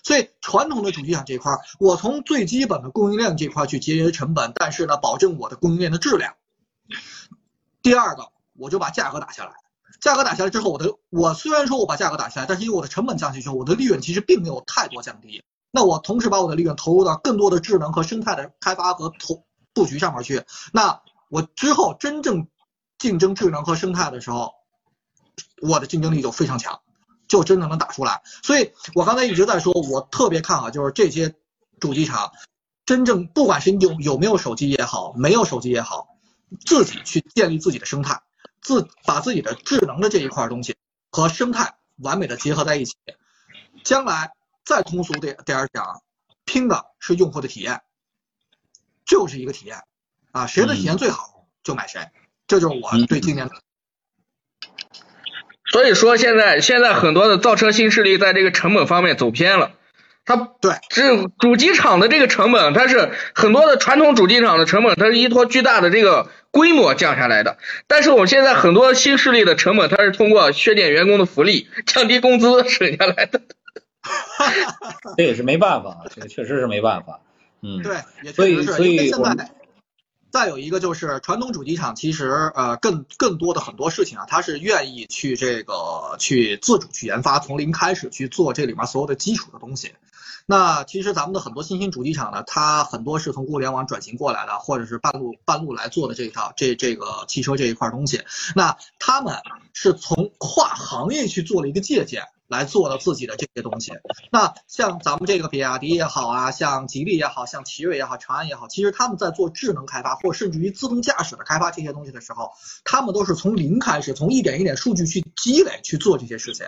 所以传统的主机厂这块，我从最基本的供应链这块去节约成本，但是呢，保证我的供应链的质量。第二个，我就把价格打下来。价格打下来之后，我的我虽然说我把价格打下来，但是因为我的成本降下去之后，我的利润其实并没有太多降低。那我同时把我的利润投入到更多的智能和生态的开发和投布局上面去，那我之后真正竞争智能和生态的时候，我的竞争力就非常强，就真的能打出来。所以我刚才一直在说，我特别看好就是这些主机厂，真正不管是有有没有手机也好，没有手机也好，自己去建立自己的生态。自把自己的智能的这一块东西和生态完美的结合在一起，将来再通俗点点讲，拼的是用户的体验，就是一个体验啊，谁的体验最好就买谁，这就是我对今年的。所以说现在现在很多的造车新势力在这个成本方面走偏了。它对，这主机厂的这个成本，它是很多的传统主机厂的成本，它是依托巨大的这个规模降下来的。但是我们现在很多新势力的成本，它是通过削减员工的福利、降低工资省下来的。这也是没办法，这个确实是没办法。嗯，对，所以所以我们。再有一个就是传统主机厂，其实呃更更多的很多事情啊，它是愿意去这个去自主去研发，从零开始去做这里面所有的基础的东西。那其实咱们的很多新兴主机厂呢，它很多是从互联网转型过来的，或者是半路半路来做的这一套这这个汽车这一块东西。那他们是从跨行业去做了一个借鉴。来做了自己的这些东西。那像咱们这个比亚迪也好啊，像吉利也好像奇瑞也好，长安也好，其实他们在做智能开发或甚至于自动驾驶的开发这些东西的时候，他们都是从零开始，从一点一点数据去积累去做这些事情，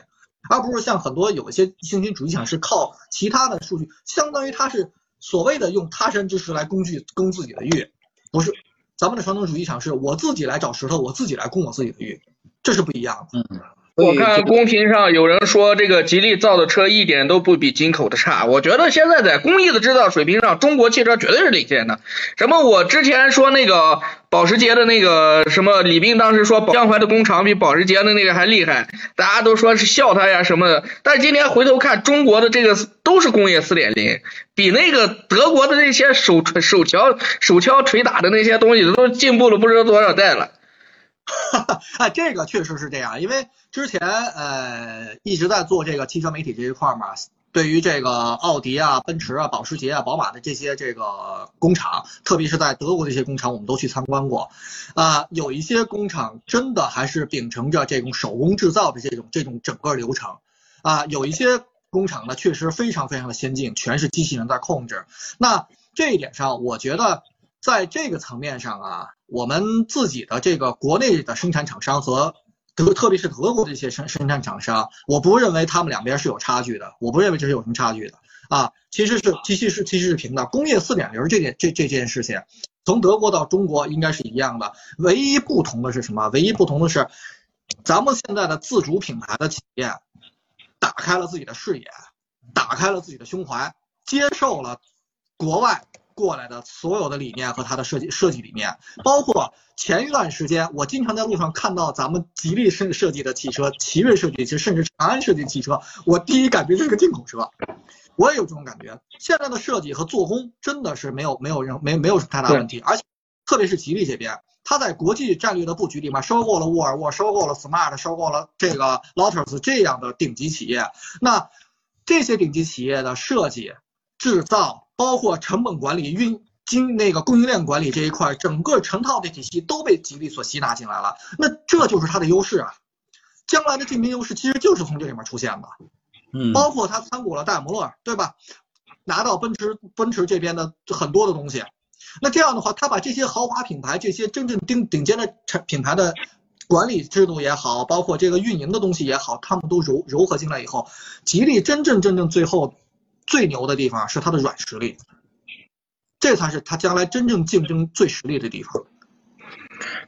而不是像很多有一些新兴主机厂是靠其他的数据，相当于他是所谓的用他山之石来工具攻自己的玉，不是，咱们的传统主机厂是我自己来找石头，我自己来攻我自己的玉，这是不一样的。嗯。我看公屏上有人说这个吉利造的车一点都不比进口的差，我觉得现在在工艺的制造水平上，中国汽车绝对是领先的。什么？我之前说那个保时捷的那个什么，李斌当时说江淮的工厂比保时捷的那个还厉害，大家都说是笑他呀什么的。但是今天回头看，中国的这个都是工业四点零，比那个德国的那些手手敲手敲锤打的那些东西都进步了不知道多少代了。哈 哈，这个确实是这样，因为之前呃一直在做这个汽车媒体这一块嘛，对于这个奥迪啊、奔驰啊、保时捷啊、宝马的这些这个工厂，特别是在德国这些工厂，我们都去参观过，啊，有一些工厂真的还是秉承着这种手工制造的这种这种整个流程，啊，有一些工厂呢确实非常非常的先进，全是机器人在控制。那这一点上，我觉得。在这个层面上啊，我们自己的这个国内的生产厂商和德，特别是德国这些生生产厂商，我不认为他们两边是有差距的，我不认为这是有什么差距的啊，其实是其实是其实是平的。工业四点零这件这这件事情，从德国到中国应该是一样的，唯一不同的是什么？唯一不同的是，咱们现在的自主品牌的企业打开了自己的视野，打开了自己的胸怀，接受了国外。过来的所有的理念和它的设计设计理念，包括前一段时间，我经常在路上看到咱们吉利设设计的汽车，奇瑞设计其实甚至长安设计汽车，我第一感觉是个进口车，我也有这种感觉。现在的设计和做工真的是没有没有任没没有什么太大问题，而且特别是吉利这边，它在国际战略的布局里面收购了沃尔沃，收购了 smart，收购了这个 Lotus 这样的顶级企业，那这些顶级企业的设计制造。包括成本管理、运经那个供应链管理这一块，整个成套的体系都被吉利所吸纳进来了。那这就是它的优势啊！将来的竞争优势其实就是从这里面出现的。嗯，包括它参股了戴姆勒，对吧？拿到奔驰奔驰这边的很多的东西。那这样的话，他把这些豪华品牌、这些真正顶顶尖的产品牌的管理制度也好，包括这个运营的东西也好，他们都揉揉合进来以后，吉利真正真正最后。最牛的地方是它的软实力，这才是它将来真正竞争最实力的地方。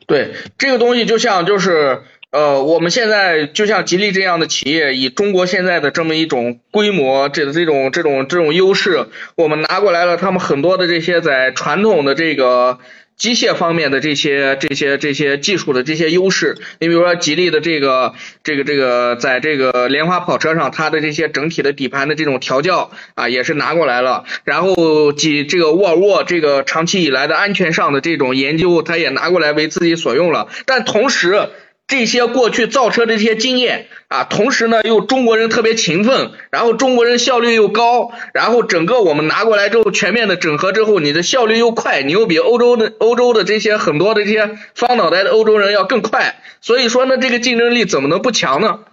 对，这个东西就像就是呃，我们现在就像吉利这样的企业，以中国现在的这么一种规模，这这种这种这种优势，我们拿过来了，他们很多的这些在传统的这个。机械方面的这些这些这些技术的这些优势，你比如说吉利的这个这个这个，在这个莲花跑车上，它的这些整体的底盘的这种调教啊，也是拿过来了。然后几这个沃尔沃这个长期以来的安全上的这种研究，它也拿过来为自己所用了。但同时，这些过去造车的这些经验啊，同时呢又中国人特别勤奋，然后中国人效率又高，然后整个我们拿过来之后全面的整合之后，你的效率又快，你又比欧洲的欧洲的这些很多的这些方脑袋的欧洲人要更快，所以说呢这个竞争力怎么能不强呢？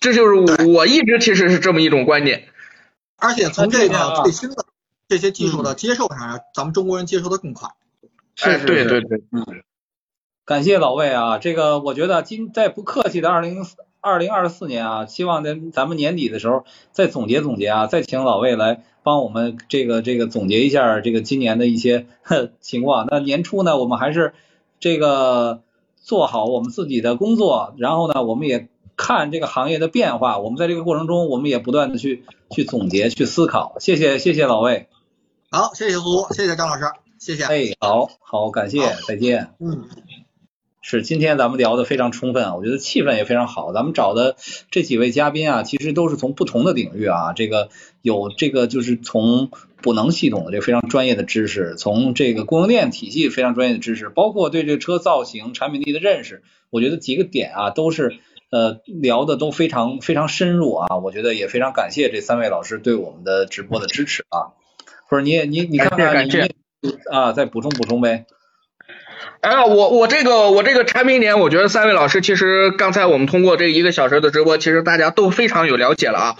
这就是我一直其实是这么一种观点。而且从这个最新的这些技术的接受上，咱们中国人接受的更快。哎，对对对，嗯。感谢老魏啊，这个我觉得今在不客气的二零二零二四年啊，希望咱咱们年底的时候再总结总结啊，再请老魏来帮我们这个这个总结一下这个今年的一些 情况。那年初呢，我们还是这个做好我们自己的工作，然后呢，我们也看这个行业的变化。我们在这个过程中，我们也不断的去去总结去思考。谢谢谢谢老魏，好，谢谢苏，谢谢张老师，谢谢。哎，好好感谢，再见。嗯。是，今天咱们聊的非常充分啊，我觉得气氛也非常好。咱们找的这几位嘉宾啊，其实都是从不同的领域啊，这个有这个就是从补能系统的这个非常专业的知识，从这个供应链体系非常专业的知识，包括对这个车造型、产品力的认识，我觉得几个点啊都是呃聊的都非常非常深入啊，我觉得也非常感谢这三位老师对我们的直播的支持啊。不是你也你你看看你啊，再补充补充呗。哎呀，我我这个我这个产品点，我觉得三位老师其实刚才我们通过这一个小时的直播，其实大家都非常有了解了啊。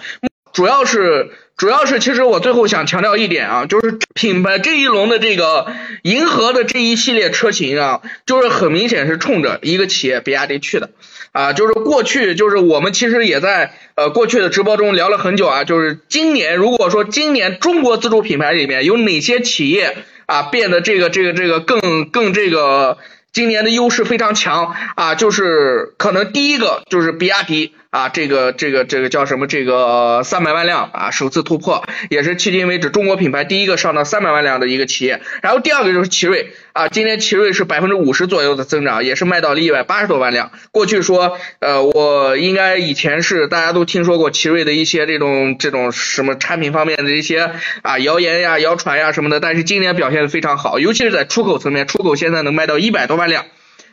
主要是主要是，其实我最后想强调一点啊，就是品牌这一轮的这个银河的这一系列车型啊，就是很明显是冲着一个企业比亚迪去的啊。就是过去就是我们其实也在呃过去的直播中聊了很久啊，就是今年如果说今年中国自主品牌里面有哪些企业。啊，变得这个这个这个更更这个，今年的优势非常强啊，就是可能第一个就是比亚迪。啊，这个这个这个叫什么？这个三百万辆啊，首次突破，也是迄今为止中国品牌第一个上到三百万辆的一个企业。然后第二个就是奇瑞啊，今年奇瑞是百分之五十左右的增长，也是卖到了一百八十多万辆。过去说，呃，我应该以前是大家都听说过奇瑞的一些这种这种什么产品方面的一些啊谣言呀、谣传呀什么的，但是今年表现的非常好，尤其是在出口层面，出口现在能卖到一百多万辆。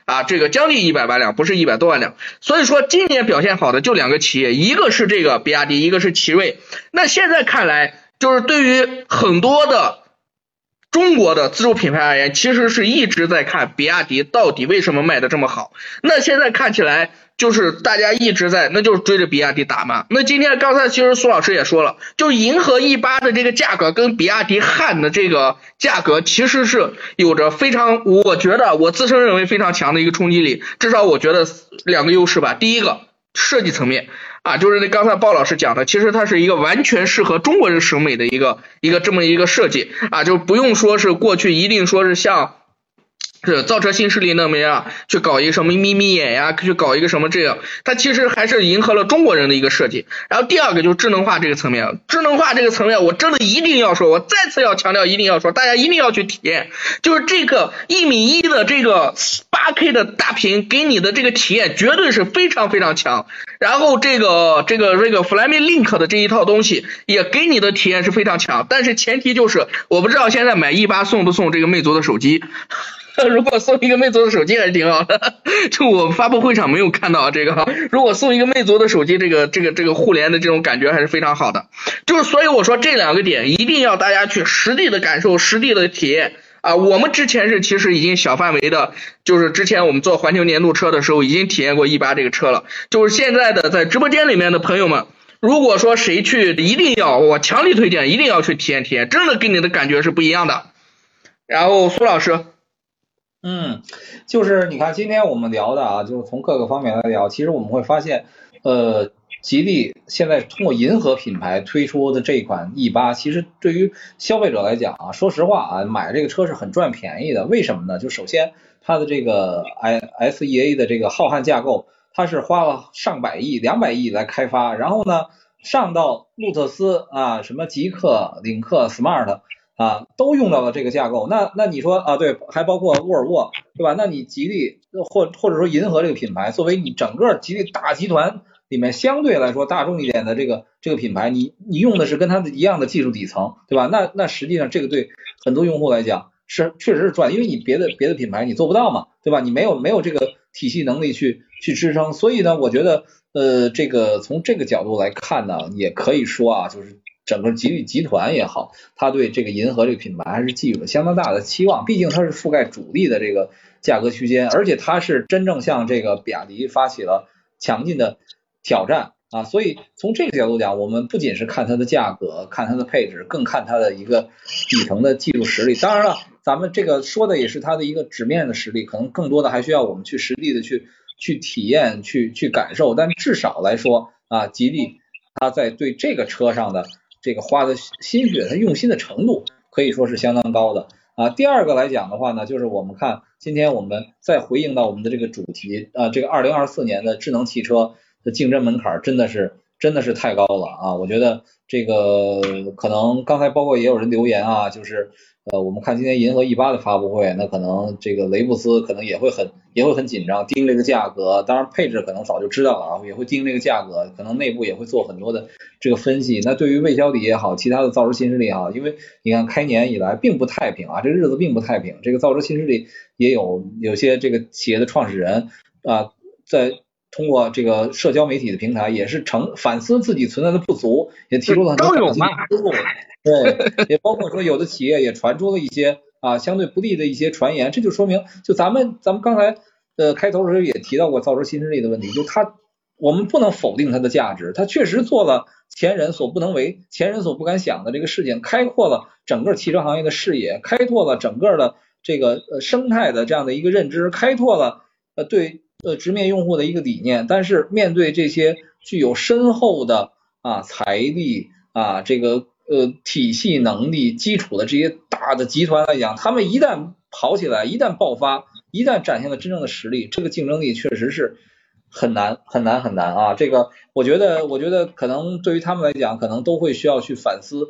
啊，这个将近一百万辆，不是一百多万辆，所以说今年表现好的就两个企业，一个是这个比亚迪，一个是奇瑞。那现在看来，就是对于很多的中国的自主品牌而言，其实是一直在看比亚迪到底为什么卖的这么好。那现在看起来。就是大家一直在，那就是追着比亚迪打嘛。那今天刚才其实苏老师也说了，就银河 E 八的这个价格跟比亚迪汉的这个价格其实是有着非常，我觉得我自身认为非常强的一个冲击力。至少我觉得两个优势吧。第一个设计层面啊，就是那刚才鲍老师讲的，其实它是一个完全适合中国人审美的一个一个这么一个设计啊，就不用说是过去一定说是像。是造车新势力那么样去搞一个什么眯眯眼呀，去搞一个什么这样，它其实还是迎合了中国人的一个设计。然后第二个就是智能化这个层面，智能化这个层面，我真的一定要说，我再次要强调，一定要说，大家一定要去体验，就是这个一米一的这个八 K 的大屏给你的这个体验绝对是非常非常强。然后这个这个这个 Flyme Link 的这一套东西也给你的体验是非常强，但是前提就是我不知道现在买 E 八送不送这个魅族的手机。如果送一个魅族的手机还是挺好的，就我发布会上没有看到这个。如果送一个魅族的手机，这个这个这个互联的这种感觉还是非常好的。就是所以我说这两个点一定要大家去实地的感受、实地的体验啊。我们之前是其实已经小范围的，就是之前我们做环球年度车的时候已经体验过 E 八这个车了。就是现在的在直播间里面的朋友们，如果说谁去，一定要我强力推荐，一定要去体验体验，真的给你的感觉是不一样的。然后苏老师。嗯，就是你看今天我们聊的啊，就是从各个方面来聊，其实我们会发现，呃，吉利现在通过银河品牌推出的这款 E 八，其实对于消费者来讲啊，说实话啊，买这个车是很赚便宜的。为什么呢？就首先它的这个 i S E A 的这个浩瀚架构，它是花了上百亿、两百亿来开发，然后呢，上到路特斯啊，什么极客、领克、Smart。啊，都用到了这个架构，那那你说啊，对，还包括沃尔沃，对吧？那你吉利或或者说银河这个品牌，作为你整个吉利大集团里面相对来说大众一点的这个这个品牌，你你用的是跟它的一样的技术底层，对吧？那那实际上这个对很多用户来讲是确实是赚，因为你别的别的品牌你做不到嘛，对吧？你没有没有这个体系能力去去支撑，所以呢，我觉得呃，这个从这个角度来看呢，也可以说啊，就是。整个吉利集团也好，他对这个银河这个品牌还是寄予了相当大的期望。毕竟它是覆盖主力的这个价格区间，而且它是真正向这个比亚迪发起了强劲的挑战啊。所以从这个角度讲，我们不仅是看它的价格，看它的配置，更看它的一个底层的技术实力。当然了，咱们这个说的也是它的一个纸面的实力，可能更多的还需要我们去实地的去去体验、去去感受。但至少来说啊，吉利它在对这个车上的。这个花的心血，他用心的程度可以说是相当高的啊。第二个来讲的话呢，就是我们看今天我们再回应到我们的这个主题啊，这个二零二四年的智能汽车的竞争门槛真的是真的是太高了啊。我觉得这个可能刚才包括也有人留言啊，就是。呃，我们看今天银河 E 八的发布会，那可能这个雷布斯可能也会很也会很紧张，盯这个价格。当然配置可能早就知道了啊，也会盯这个价格，可能内部也会做很多的这个分析。那对于魏小李也好，其他的造车新势力也好，因为你看开年以来并不太平啊，这日子并不太平。这个造车新势力也有有些这个企业的创始人啊，在通过这个社交媒体的平台，也是成反思自己存在的不足，也提出了很多改进的思路。对，也包括说有的企业也传出了一些啊相对不利的一些传言，这就说明就咱们咱们刚才呃开头的时候也提到过造车新势力的问题，就它我们不能否定它的价值，它确实做了前人所不能为、前人所不敢想的这个事情，开阔了整个汽车行业的视野，开拓了整个的这个呃生态的这样的一个认知，开拓了呃对。呃，直面用户的一个理念，但是面对这些具有深厚的啊财力啊这个呃体系能力基础的这些大的集团来讲，他们一旦跑起来，一旦爆发，一旦展现了真正的实力，这个竞争力确实是很难很难很难啊！这个我觉得，我觉得可能对于他们来讲，可能都会需要去反思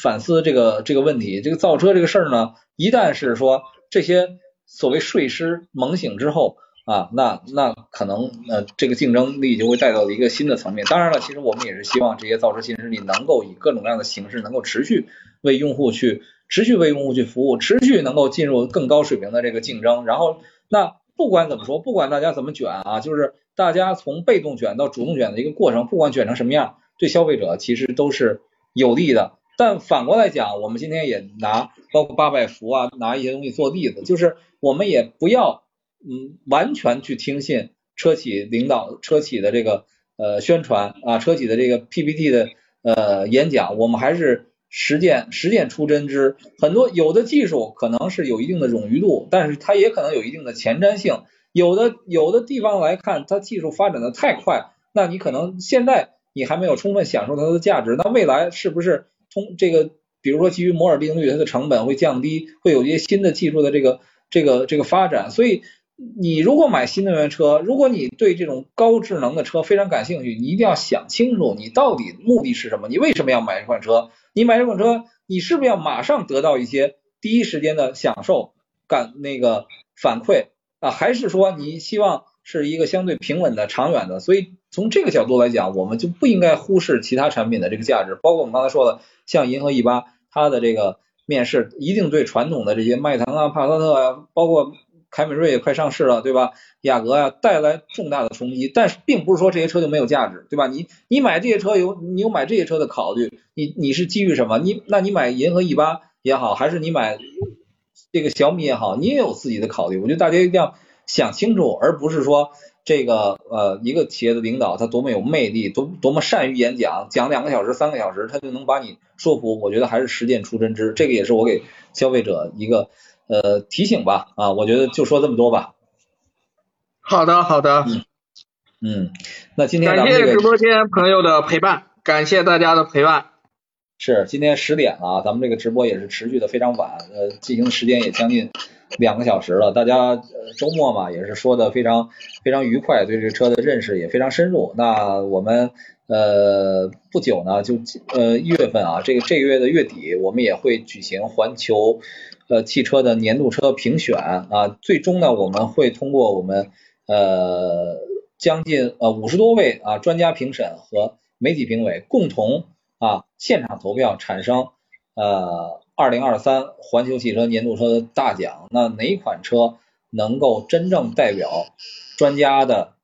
反思这个这个问题。这个造车这个事儿呢，一旦是说这些所谓睡狮猛醒之后。啊，那那可能呃，这个竞争力就会带到一个新的层面。当然了，其实我们也是希望这些造车新势力能够以各种各样的形式，能够持续为用户去持续为用户去服务，持续能够进入更高水平的这个竞争。然后，那不管怎么说，不管大家怎么卷啊，就是大家从被动卷到主动卷的一个过程，不管卷成什么样，对消费者其实都是有利的。但反过来讲，我们今天也拿包括八百伏啊，拿一些东西做例子，就是我们也不要。嗯，完全去听信车企领导、车企的这个呃宣传啊，车企的这个 PPT 的呃演讲，我们还是实践实践出真知。很多有的技术可能是有一定的冗余度，但是它也可能有一定的前瞻性。有的有的地方来看，它技术发展的太快，那你可能现在你还没有充分享受它的价值，那未来是不是通这个，比如说基于摩尔定律，它的成本会降低，会有一些新的技术的这个这个这个发展，所以。你如果买新能源车，如果你对这种高智能的车非常感兴趣，你一定要想清楚你到底目的是什么，你为什么要买这款车？你买这款车，你是不是要马上得到一些第一时间的享受感那个反馈啊？还是说你希望是一个相对平稳的、长远的？所以从这个角度来讲，我们就不应该忽视其他产品的这个价值，包括我们刚才说的，像银河 E 八，它的这个面试一定对传统的这些迈腾啊、帕萨特啊，包括。凯美瑞也快上市了，对吧？雅阁呀带来重大的冲击，但是并不是说这些车就没有价值，对吧？你你买这些车有你有买这些车的考虑，你你是基于什么？你那你买银河 E 八也好，还是你买这个小米也好，你也有自己的考虑。我觉得大家一定要想清楚，而不是说这个呃一个企业的领导他多么有魅力，多多么善于演讲，讲两个小时、三个小时，他就能把你说服。我觉得还是实践出真知，这个也是我给消费者一个。呃，提醒吧，啊，我觉得就说这么多吧。好的，好的。嗯嗯，那今天感谢直播间朋友的陪伴，感谢大家的陪伴。是，今天十点了，咱们这个直播也是持续的非常晚，呃，进行的时间也将近两个小时了。大家周末嘛，也是说的非常非常愉快，对这个车的认识也非常深入。那我们呃不久呢，就呃一月份啊，这个这个月的月底，我们也会举行环球。呃，汽车的年度车评选啊，最终呢，我们会通过我们呃将近呃五十多位啊专家评审和媒体评委共同啊现场投票产生呃二零二三环球汽车年度车的大奖。那哪款车能够真正代表专家的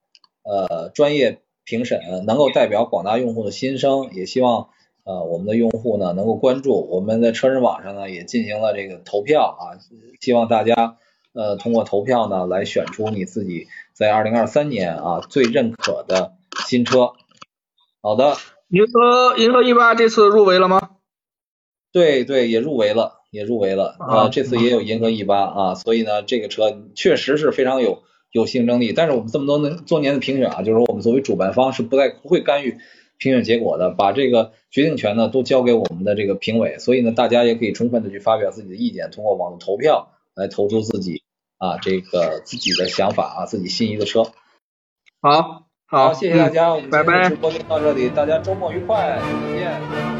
呃专业评审，能够代表广大用户的心声？也希望。呃，我们的用户呢能够关注，我们在车人网上呢也进行了这个投票啊，希望大家呃通过投票呢来选出你自己在二零二三年啊最认可的新车。好的，银河银河 E 八这次入围了吗？对对，也入围了，也入围了啊，这次也有银河 E 八啊，所以呢这个车确实是非常有有竞争力，但是我们这么多年多年的评选啊，就是说我们作为主办方是不太不会干预。评选结果的，把这个决定权呢都交给我们的这个评委，所以呢，大家也可以充分的去发表自己的意见，通过网络投票来投出自己啊这个自己的想法啊，自己心仪的车。好，好，谢谢大家，我们今天，直播就到这里，大家周末愉快，再见。